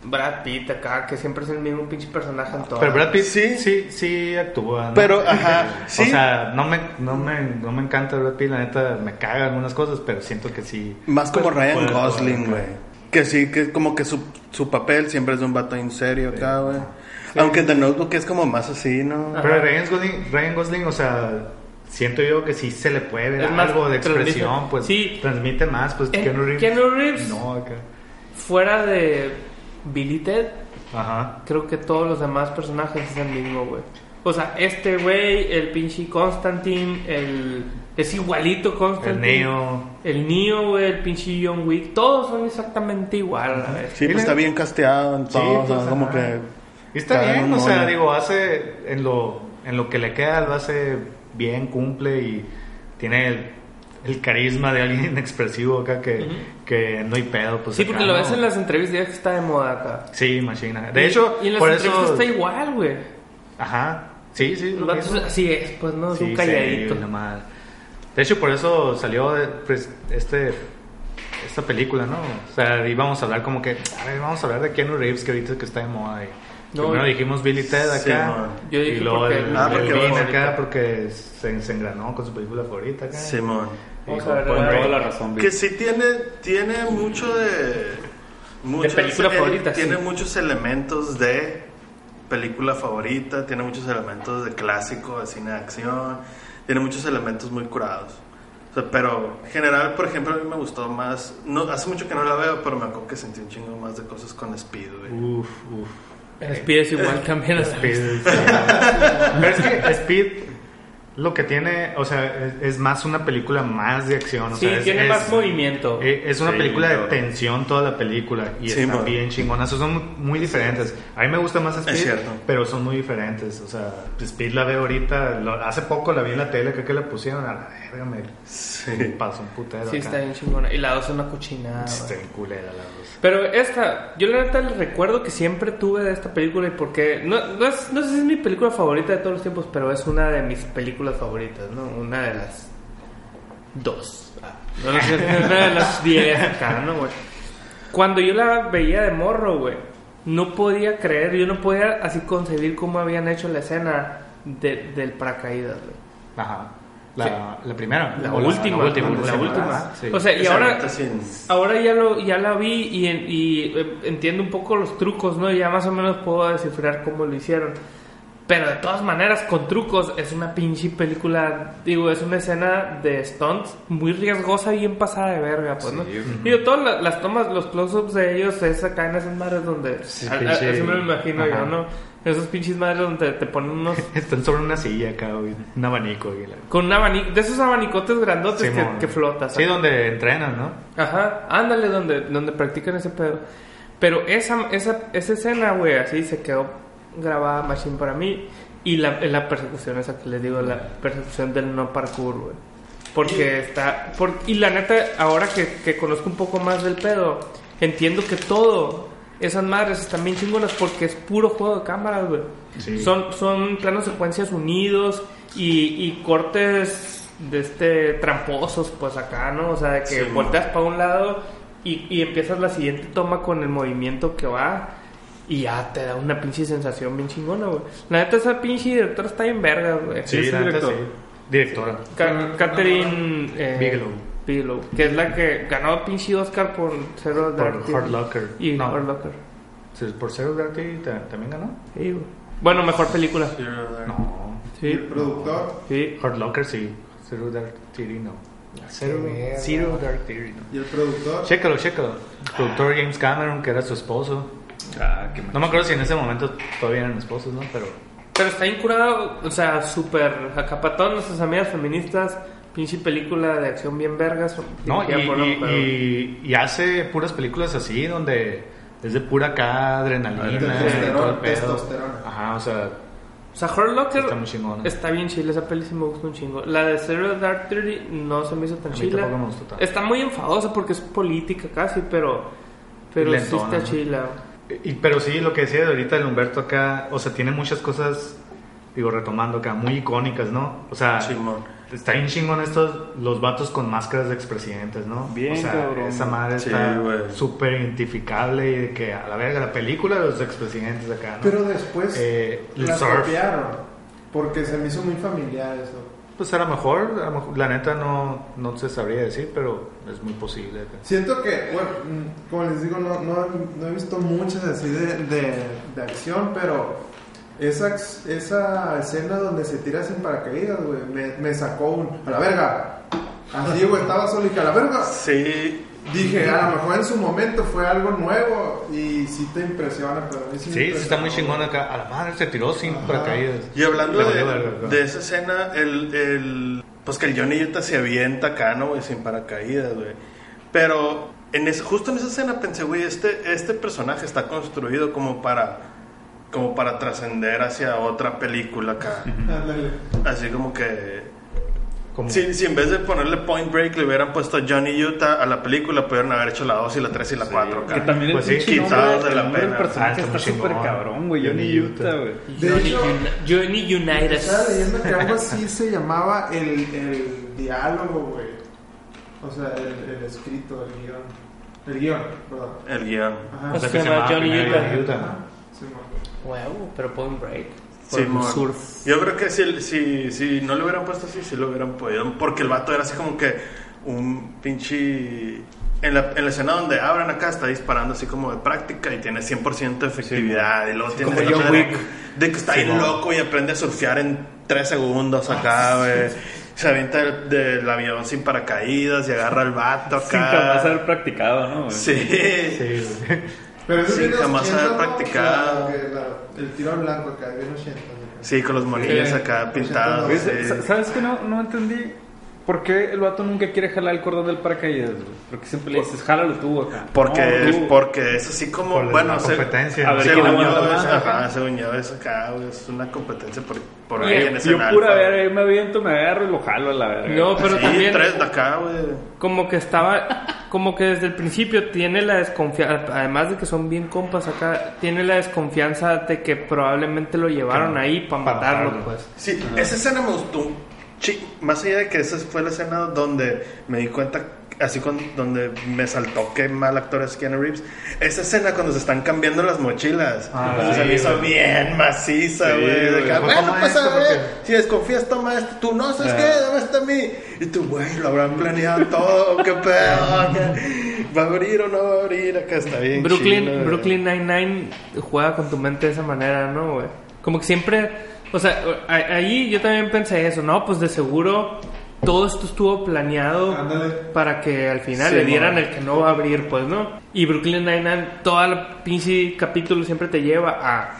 Brad Pitt acá, que siempre es el mismo pinche personaje en todo. Pero Brad Pitt Sí. sí, sí, sí actúa. ¿no? Pero, ajá, sí. O sea, no me, no, me, no me encanta Brad Pitt, la neta me caga algunas cosas, pero siento que sí. Más como Pues, Ryan Gosling, güey. Que sí, que como que su, su papel siempre es de un vato en serio acá, güey. Aunque The Notebook es como más así, ¿no? Pero Ryan Gosling, Ryan Gosling, o sea, siento yo que sí se le puede ver Es más, algo de expresión, transmite- pues sí. transmite más, pues Eh, Keanu Reeves. Keanu Reeves. No, acá. Fuera de Billy Ted, Ajá. creo que todos los demás personajes es el mismo, güey. O sea, este güey, el pinche Constantine, el... Es igualito El Constantine. Neo. El Neo, güey, el pinche John Wick. Todos son exactamente igual a. Sí, pues está bien casteado en Sí, todo, o sea, pues, como que... Y está bien, o sea, digo, hace en lo, en lo que le queda, lo hace bien, cumple y tiene el, el carisma de alguien expresivo acá que, que no hay pedo. Pues, Sí, acá, porque lo ¿no? ves en las entrevistas ya que está de moda acá. Sí, machina. De hecho, y en las por entrevistas eso... está igual, güey. Ajá, sí, sí. Lo vatos así es, pues no, es Sí, un calladito. y la madre. De hecho, por eso salió de- pues, este, esta película, ¿no? O sea, íbamos a hablar como que, a ver, vamos a hablar de Keanu Reeves, que ahorita que está de moda. Y No, primero dijimos Billy Ted acá. Sí. Yo dije y luego porque- el, Ah, el porque vamos acá porque se, se engranó con su película favorita acá. Simón. Y Vamos toda la razón, Que sí tiene, tiene mucho de... muchos- película eh, favorita, Tiene sí. muchos elementos de película favorita, tiene muchos elementos de clásico, de cine de acción, tiene muchos elementos muy curados. O sea, pero en general, por ejemplo, a mí me gustó más... No, hace mucho que no la veo, pero me acuerdo que sentí un chingo más de cosas con Speed, güey. Uf, uf. Speed es igual también. Speed. Pero es que Speed lo que tiene, o sea, es, es más una película más de acción. O Sí, sea, es- tiene es- más movimiento. eh, Es una Sí, película de tensión toda la película y Sí, está man. bien chingona. Son muy, muy diferentes. A mí me gusta más Speed, cierto. pero son muy diferentes. O sea, Speed la veo ahorita, lo- hace poco la vi en la tele, creo que la pusieron a la verga, me, Sí. me pasó un putero. Sí, acá. está bien chingona. Y la dos es una cochinada. Está bien culera la dos. Pero esta, yo la neta el recuerdo que siempre tuve de esta película y porque no, no, es- no sé si es mi película favorita de todos los tiempos, pero es una de mis películas favoritas, ¿no? Una de las dos. Ah, No, no sé, una de las diez acá, ¿no, güey? Cuando yo la veía de morro, güey, no podía creer, yo no podía así concebir cómo habían hecho la escena de- del paracaídas, güey. Ajá. La, la primera. La O última, la última. Ah, sí. O sea, y ahora, sí. ahora ya lo ya la vi y, en- y, eh, entiendo un poco los trucos, ¿no? Ya más o menos puedo descifrar cómo lo hicieron. Pero de todas maneras, con trucos, es una pinche película. Digo, es una escena de stunts muy riesgosa, bien pasada de verga, pues, ¿no? Digo, todas la- las tomas, los close-ups de ellos es acá en esas madres donde. a- a- pinche- Eso me lo imagino Ajá. yo, ¿no? Esos pinches madres donde te ponen unos. Están sobre una silla acá, güey, un abanico. Y la... Con un abanico. De esos abanicotes grandotes que, Simón. que flotas. Sí, donde entrenan, ¿no? Ajá, ándale donde, donde practican ese pedo. Pero esa, esa, esa escena, güey, así se quedó grabada machine para mí. Y la, la persecución, esa que les digo, la persecución del no parkour, güey. Porque está... Por, y la neta, ahora que, que conozco un poco más del pedo, entiendo que todo, esas madres están bien chingonas porque es puro juego de cámaras, güey. Sí. Son, son planos secuencias unidos y, y cortes de este tramposos, pues acá, ¿no? O sea, de que Sí, volteas para un lado y, y empiezas la siguiente toma con el movimiento que va y ya te da una pinche sensación bien chingona, güey. La neta, esa pinche directora está bien verga, güey. Sí, la neta, director. sí. Directora. Ca- Catherine eh, Bigelow. Bigelow, que es la que ganó pinche Oscar por Zero Dark. Hard Locker. Y No. Hard Locker. Sí, ¿Por Zero Dark también ganó? Sí, güey. Bueno, mejor película. No. Y el Sí, productor sí. Hard Locker sí. Zero Dark Thirty no. Zero, Zero Dark Thirty no. y el productor Chécalo, chécalo. Productor James Cameron, que era su esposo. Ah, qué No me acuerdo si en ese momento todavía eran esposos, ¿no? Pero Pero está incurado, o sea, súper acá para todas nuestras amigas feministas. Pinche película de acción bien vergas. No, y, por- y- pero- y- y hace puras películas así, donde es de pura acá adrenalina todo el Testosterona, pedo. testosterona. Ajá, o sea, O sea, Hurt Locker Está muy chingona. está bien chile, esa peli sí me gusta un chingo. La de Zero Dark Thirty no se me hizo tan chila. Está muy enfadosa porque es política casi, pero, pero sí Lentona, está ¿no? chila. Y, pero sí, lo que decía de ahorita el Humberto acá, o sea, tiene muchas cosas, digo, retomando acá, muy icónicas, ¿no? O sea, Simón. está bien chingón estos, los vatos con máscaras de expresidentes, ¿no? Bien, o sea, cabrón. esa madre Sí, está súper identificable y de que a la verga, la película de los expresidentes acá, ¿no? pero después Eh, el la surf. copiaron porque se me hizo muy familiar eso Pues a lo mejor, a lo mejor, la neta no, no se sabría decir, pero es muy posible. Siento que, bueno, mm, como les digo, no, no, he visto muchas así de, de, de acción, pero esa, esa escena donde se tira sin paracaídas, güey, me, me sacó un... ¡A la verga! Así, güey, estaba solo y que a la verga. Sí, Dije, a lo mejor en su momento fue algo nuevo y sí te impresiona, pero a mí sí me Sí, sí está muy chingón acá. A la madre se tiró sin paracaídas. Y hablando de, esa escena, el, el, pues que el Johnny Utah se avienta acá, ¿no, güey? Sin paracaídas, güey. Pero en ese, justo en esa escena pensé, güey, este, este personaje está construido como para, como para trascender hacia otra película acá. Ándale. Así como que... Como- Si, si en vez de ponerle Point Break le hubieran puesto Johnny Utah a la película, pudieron haber hecho la 2 y la 3 y la 4 acá. Que también Pues el sí, quitados de la el pena. personaje Ah, está súper cabrón, güey. Johnny Utah, güey. Johnny, United. Estaba leyendo que algo así se llamaba el, el diálogo, güey. O sea, el, el escrito, el guion. El guion, perdón. El guion. Ajá. O sea, que se se llama Johnny Utah. Utah. Ajá, sí. Wow, pero Point Break. Por el surf. Yo creo que si, si, si no lo hubieran puesto así, sí lo hubieran podido. Porque el vato era así como que un pinche. En la, en la escena donde abran acá está disparando así como de práctica y tiene 100% de efectividad. y luego tiene como John Wick. De que está bien loco y aprende a surfear en 3 segundos acá, güey. Se avienta del, del avión sin paracaídas y agarra el vato acá. Sin jamás haber practicado, ¿no? güey? Sí. Sí. Pero Sí, jamás 80, haber ¿no? practicado. Que el tiro al blanco acá, viene 80. ¿no? Sí, con los monillos Sí. acá pintados. ¿Sabes qué? No, no entendí por qué el vato nunca quiere jalar el cordón del paracaídas, güey. Porque siempre le dices, jálalo tú acá. Porque, No, tú. porque es así como, Por la bueno, se- competencia. A ver, según ¿quién yo, aguanta es, más? ajá, según yo es acá, güey, es una competencia por, por ahí en ese yo alfa, pura verga, yo me aviento, me agarro y lo jalo a la verga. No, pero Sí, también tres de acá, güey. como que estaba, como que desde el principio tiene la desconfianza, además de que son bien compas acá, tiene la desconfianza de que probablemente lo llevaron ahí para para matarlo, matarlo. pues. Sí, esa escena me gustó chi- Más allá de que esa fue la escena donde me di cuenta, así con, donde me saltó que mal actor es Keanu Reeves. Esa escena cuando se están cambiando las mochilas. Ah, Cuando se sí, me hizo güey. bien maciza, Sí, güey. de que, bueno, como pues esto, a ver, porque- si desconfías, toma esto. Tú no, ¿sabes Ah. qué? Dame esto a mí. Y tú, güey, lo habrán planeado todo. ¿Qué pedo? ¿Qué? ¿Va a abrir o no va a abrir? Acá está bien. Brooklyn. Brooklyn Nine-Nine juega con tu mente de esa manera, ¿no, güey? Como que siempre O sea, ahí yo también pensé eso, ¿no? Pues de seguro todo esto estuvo planeado Ándale. para que al final Sí, le dieran el que no va a abrir, pues, ¿no? Y Brooklyn Nine-Nine, todo el pinche capítulo siempre te lleva a...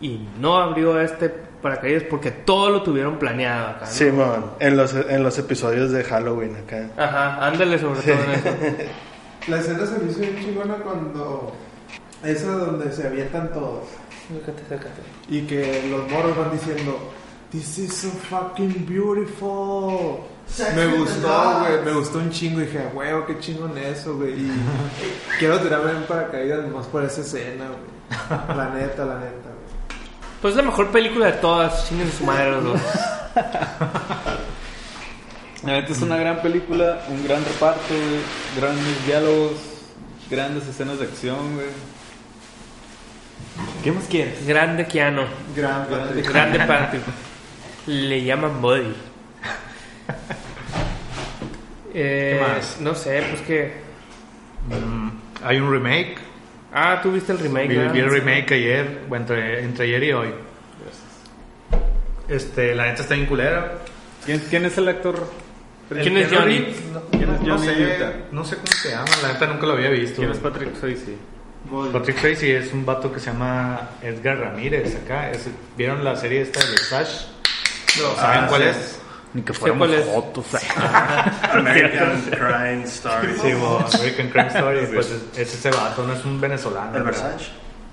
Y no abrió este paracaídas porque todo lo tuvieron planeado acá, ¿no? Simón, en los, en los episodios de Halloween acá. Ajá, ándale sobre todo en eso. La escena se me hizo bien chingona cuando. Esa donde se avientan todos. Acércate, acércate. Y que los morros van diciendo. This is so fucking beautiful. Me gustó, güey. Me gustó un chingo. Y dije, huevo, qué chingón eso, güey. Y quiero tirarme en paracaídas nomás por esa escena, güey. La neta, la neta, güey. Pues es la mejor película de todas, chinguen su madre los dos. La neta es una gran película, un gran reparto, güey, grandes diálogos, grandes escenas de acción, güey. ¿Qué más quieres? Grande Keanu, Gran Patrick. grande Patrick. Le llaman Buddy. Eh, ¿Qué más? No sé, pues que... Mm, hay un remake. Ah, tú viste el remake, Vi, ¿verdad? vi el remake ayer, o entre, entre ayer y hoy. Este, la neta está bien culera. ¿Quién, quién es el actor? ¿Quién es Johnny? No, ¿Quién es no sé, no sé cómo se llama, la neta nunca lo había visto. ¿Quién es Patrick Patrick Tracy es un vato que se llama Edgar Ramírez acá. Es- ¿Vieron la serie esta de Slash? ¿Saben Ah, cuál sí. es? Ni que fuéramos. American Crime Story. Sí, bo, American Crime Story. Pues es, es ese vato, no es un venezolano. El. Versace.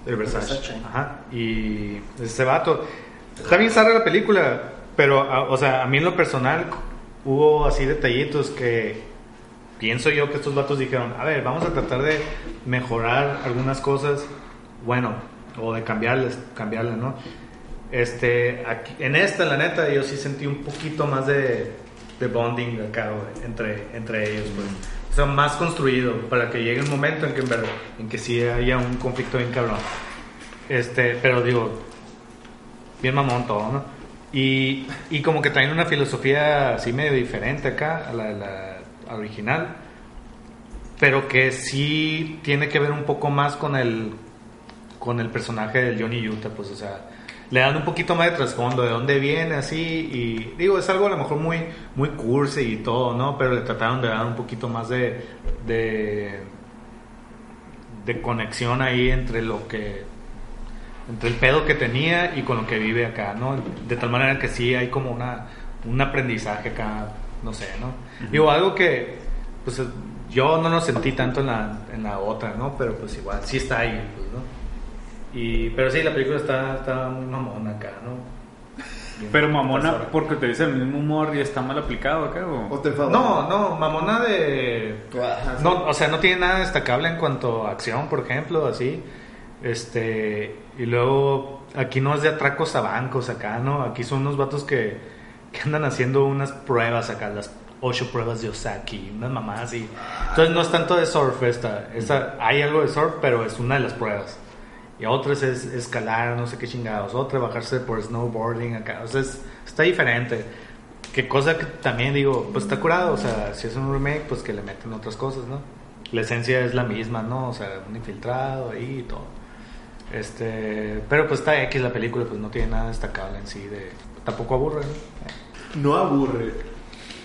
El Versace. Versace. Ajá. Y es ese vato. Está bien zarra la película, pero, a- o sea, a mí en lo personal hubo así detallitos que pienso yo que estos vatos dijeron, a ver, vamos a tratar de mejorar algunas cosas, bueno, o de cambiarles, cambiarle, ¿no? Este, aquí, en esta, la neta, yo sí sentí un poquito más de, de bonding acá, güey, entre, entre ellos, pues. O sea, más construido, para que llegue un momento en que, en verdad, en que sí haya un conflicto bien cabrón. Este, pero digo, bien mamón todo, ¿no? Y, y como que traen una filosofía así medio diferente acá a la, la original, pero que sí tiene que ver un poco más con el, con el personaje de Johnny Utah, pues, o sea, le dan un poquito más de trasfondo, de dónde viene, así, y digo, es algo a lo mejor muy, muy cursi y todo, ¿no? Pero le trataron de dar un poquito más de, de, de conexión ahí entre lo que entre el pedo que tenía y con lo que vive acá, ¿no? De tal manera que sí hay como una, un aprendizaje acá, no sé, ¿no? Digo, algo que, pues yo no lo sentí tanto en la, en la otra, ¿no? Pero pues igual, sí está ahí, pues, ¿no? Y, pero sí, la película está, está muy mamona acá, ¿no? Bien Pero mamona porque te dice el mismo humor y está mal aplicado acá, ¿O o... te enfadó? No, no, mamona de... Ajá, sí. No, o sea, no tiene nada destacable en cuanto a acción, por ejemplo, así. Este, y luego aquí no es de atracos a bancos acá, ¿no? Aquí son unos vatos que, que andan haciendo unas pruebas acá, las ocho pruebas de Osaki, unas mamás así. Entonces no es tanto de surf esta, esta hay algo de surf, pero es una de las pruebas. Y otras es escalar, no sé qué chingados, otra bajarse por snowboarding acá, o sea, es- está diferente. Que cosa que también digo, pues está curado, o sea, si es un remake, pues que le meten otras cosas, ¿no? La esencia es la misma, ¿no? O sea, un infiltrado ahí y todo. Este, pero pues está X la película, pues no tiene nada destacable en sí de tampoco aburre, ¿no? No aburre.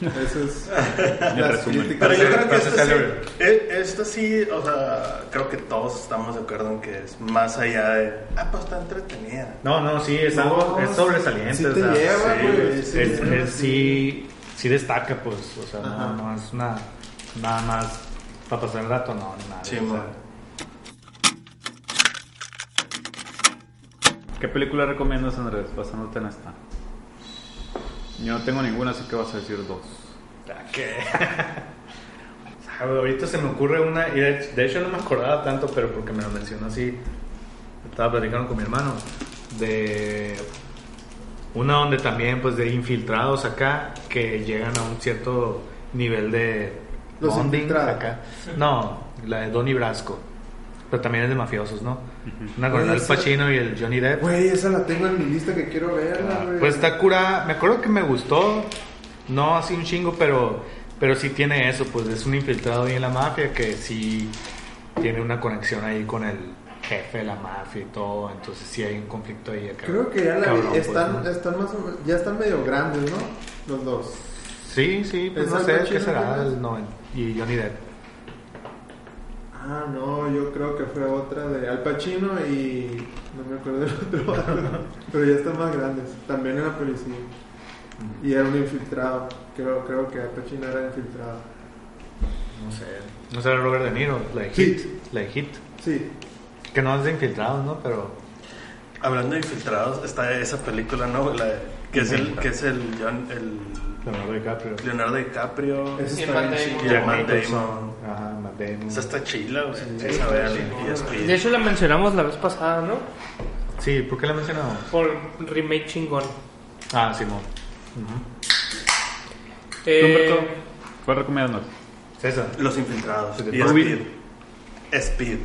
Eso es. las. Pero yo creo que esta sí, eh, esta sí, o sea, creo que todos estamos de acuerdo en que es más allá de, ah, pues está entretenida. No, no, sí, es algo, No, es sobresaliente. sí o te sea, lleva, sí, güey, sí, es- sí, es- sí, sí destaca, pues, o sea, no, no es una, nada más para pasar el rato, no, nada. Sí, o sea. ¿Qué película recomiendas, Andrés, basándote en esta? Yo no tengo ninguna, así que vas a decir dos. ¿Qué? Ah, Ahorita se me ocurre una, y de, de hecho no me acordaba tanto, pero porque me lo mencionó así, estaba platicando con mi hermano, de una donde también, pues, de infiltrados acá, que llegan a un cierto nivel de Los bonding acá. No, la de Donnie Brasco, pero también es de mafiosos, ¿no? Una con el Pacino y el Johnny Depp. Güey, esa la tengo en mi lista que quiero verla, güey. Pues está cura. Me acuerdo que me gustó. No así un chingo, pero, pero sí tiene eso. Pues es un infiltrado ahí en la mafia que sí tiene una conexión ahí con el, jefe de la mafia y todo, entonces sí hay un conflicto ahí. acá. Creo que ya la Cabrón, pues, están, ¿no? están más o menos- ya están medio grandes, ¿no? Los dos. Sí, sí, pues ¿Es no sé qué será el noven- Y Johnny Depp. Ah, no, yo creo que fue otra de Al Pacino y no me acuerdo del otro, pero ya están más grandes. También era policía y era un infiltrado. Creo, creo que Al Pacino era infiltrado. No sé. No será Robert De Niro, la de. Hit. La de Hit. Sí, Que no es de infiltrados, ¿no? Pero. Hablando de infiltrados, está esa película, ¿no? La de- que es el, que es el, John- el Leonardo DiCaprio. Leonardo DiCaprio eso Y está Matt bien Damon. chido. y el Matt Nicholson. Damon. Ajá, Matt Damon. Esa está chila, güey. Esa vean y Speed. De hecho, la mencionamos la vez pasada, ¿no? Sí, ¿por qué la mencionamos? Por remake chingón. Ah, Simón. Eh, Humberto, ¿cuál recomiendas? César. Los infiltrados. Sí, Y. Speed. Speed.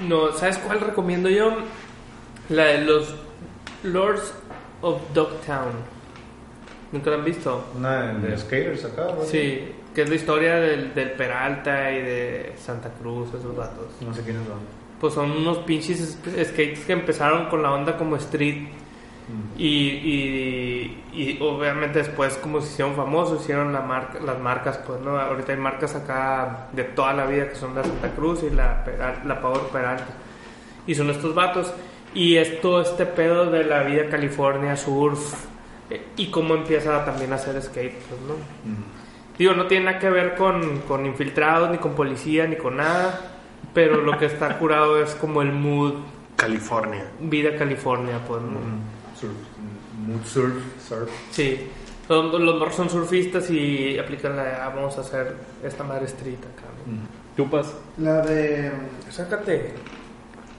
No, ¿sabes cuál recomiendo yo? La de los Lords of Dogtown. ¿Nunca la han visto? Una de, de skaters acá, ¿no? Sí, que es la historia del, del Peralta y de Santa Cruz, esos datos. No sé quiénes son. Pues son unos pinches es- skates que empezaron con la onda como street. Y, y, y obviamente después como se hicieron famosos, hicieron la marca, las marcas, pues no, ahorita hay marcas acá de toda la vida que son la Santa Cruz y la, la Power Peralta. Y son estos vatos. Y es todo este pedo de la vida California, surf, y cómo empieza también a hacer skate, pues, ¿no? Digo, no tiene nada que ver con, con infiltrados, ni con policía, ni con nada, pero lo que está curado es como el mood, California. vida California, pues, ¿no? Surf. Mood surf. Surf. Sí. Los, los morros son surfistas y aplican la de, ah, vamos a hacer esta madre street acá. ¿no? ¿Chupas? La de. Sácate.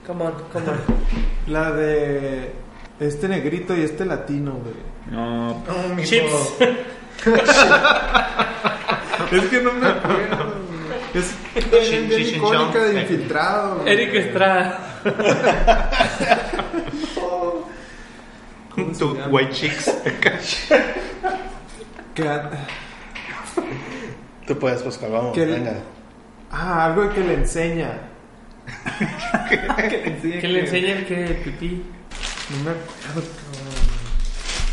Come on, come on. La de. Este negrito y este latino, güey. No, Chips. Es que no me acuerdo. Es bien, bien icónica de infiltrado. güey. Eric Estrada. ¿Cómo se Tu? White Chicks. Tú puedes, Oscar, vamos. Que el- venga. ah, algo que le enseña. que le enseña. Que le enseñan que pipí. No me acuerdo.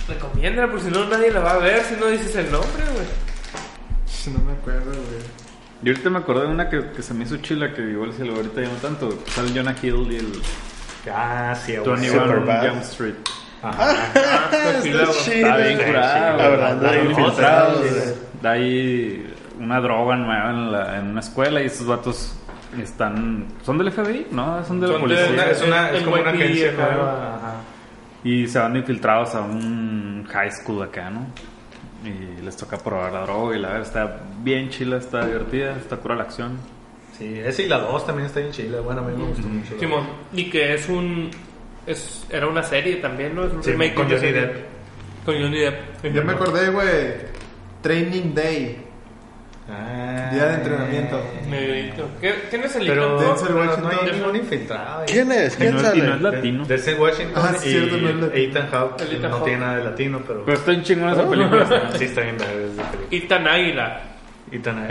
Recomiéndala, por si no nadie la va a ver si no dices el nombre, güey. No me acuerdo, güey. Yo ahorita me acordé de una que, que se me hizo chila, que igual si lo ahorita ya no tanto. Sale Jonah Hill y el Ah, sí, güey. 21 Superbad. Jump Street. Ajá. Luego- Está bien curado. güey. Hablando de Son infiltrados. Da ahí una droga nueva en, la- en una escuela y esos vatos están... ¿Son del FBI? No, son de la Son de- policía. Una- es, una, es como una agencia nueva. Y se van infiltrados a un high school acá, ¿no? Y les toca probar la droga y la verdad está bien chila, está divertida, está cura la acción. Sí, ese y la 2 también está en Chile. Bueno, a mí me gustó mucho. la Simón. Y que es un. Es, era una serie también, ¿no? Es un Sí, remake con Johnny. Depp. Con Johnny Depp. Ya me acordé, güey. Training Day. Ah, Día de entrenamiento. Negrito. ¿Qué- ¿Quién es el Pero? Denzel pero no Washington. hay ningún infiltrado. ¿Quién es? ¿Quién no, es- y no es sale? latino. De Denzel Washington Ah, sí, y cierto, no es latino. Ethan Hawke. Ethan no tiene nada de latino, pero... Pero está en chingón esa película. sí está bien esa película. Ethan Águila. Ethan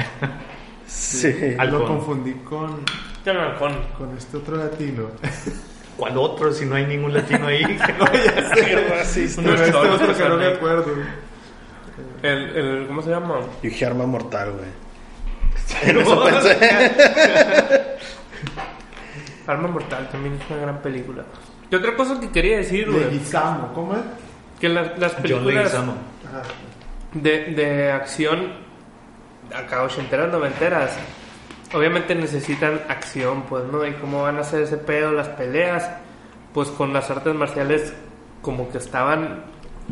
Sí. Lo confundí con, Ethan Halcón. con este otro latino. ¿Cuál otro si no hay ningún latino ahí? racista. Pero este cholo, otro que no me acuerdo. El, el, ¿Cómo se llama? Y Arma Mortal, güey. En eso pensé. Arma Mortal también es una gran película. Y otra cosa que quería decir, güey. Leguizamo, ¿cómo es? Que la- las John películas de, de acción, acá ochenteras, noventeras, obviamente necesitan acción, pues, ¿no? Y cómo van a hacer ese pedo, las peleas, pues con las artes marciales como que estaban,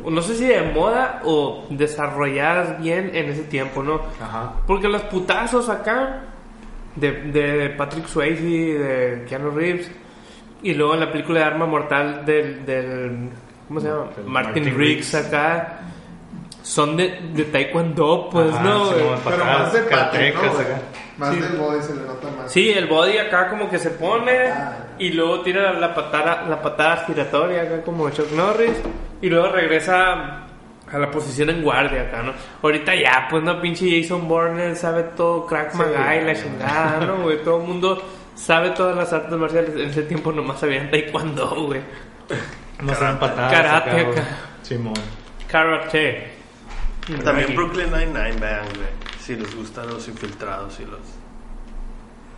no sé si de moda o desarrolladas bien en ese tiempo, ¿no? Ajá. Porque los putazos acá de, de Patrick Swayze, de Keanu Reeves, y luego en la película de Arma Mortal del, del ¿cómo se llama? Martin, Martin Riggs. acá, son de, de Taekwondo, pues, Ajá, ¿no? sí, Pero patadas, más de pata, karatecas ¿no, acá. Más Sí. del body se le nota más. Sí, el body acá como que se pone Ah. y luego tira la patada, la patada giratoria acá como Chuck Norris y luego regresa a la posición en guardia acá, ¿no? Ahorita ya, pues no, pinche Jason Bourne sabe todo, Crack Sí. Maga y la chingada, ¿no? Güey, todo el mundo sabe todas las artes marciales. En ese tiempo nomás sabían taekwondo, güey. No dan patadas. Karate acá, güey. acá. Simón. Karate. También Brooklyn Nine-Nine, vean, güey. Si les gustan los infiltrados y los.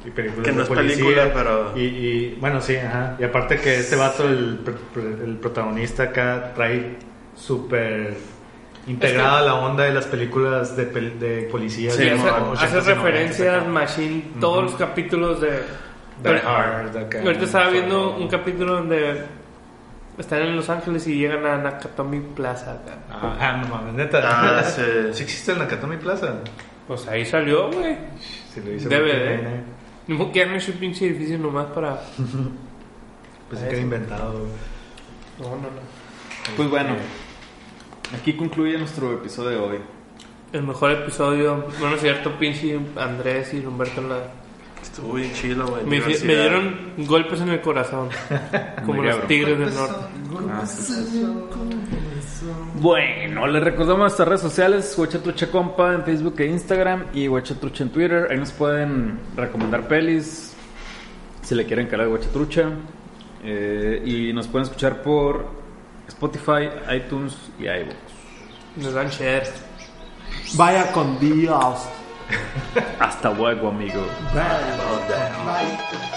Y películas Que no de es policía. película, pero- Y, y, bueno, sí, ajá. Y aparte que este vato, el, el protagonista acá, trae súper integrada la onda de las películas de, pel- de policía. Sí, hace, hace 80s y 90s referencias, acá. Machine, todos los capítulos de... Die Hard, acá. Ahorita estaba viendo un capítulo donde están en Los Ángeles y llegan a Nakatomi Plaza. acá. Ah, ah, no mames, neta. Ah, sí. ¿Sí existe el Nakatomi Plaza? Pues ahí salió, güey. Si lo hice Debe Brooklyn de. Nine-Nine. Ni modo que hagan ese pinche edificio nomás para... Pues que era inventado. güey. No, no, no. Pues bueno, aquí concluye nuestro episodio de hoy. El mejor episodio, bueno, es cierto, pinche Andrés y Humberto en la... Estuvo bien chido, güey. Me, dieron golpes en el corazón. como los cabrón. tigres del norte. Bueno, les recordamos nuestras redes sociales, Huachatrucha Compa en Facebook e Instagram y Huachatrucha en Twitter. Ahí nos pueden recomendar pelis si le quieren calar Huachatrucha. Eh, y nos pueden escuchar por Spotify, iTunes y iVoox. Nos dan share. Vaya con Dios. Hasta luego, amigo. Bye. Bye.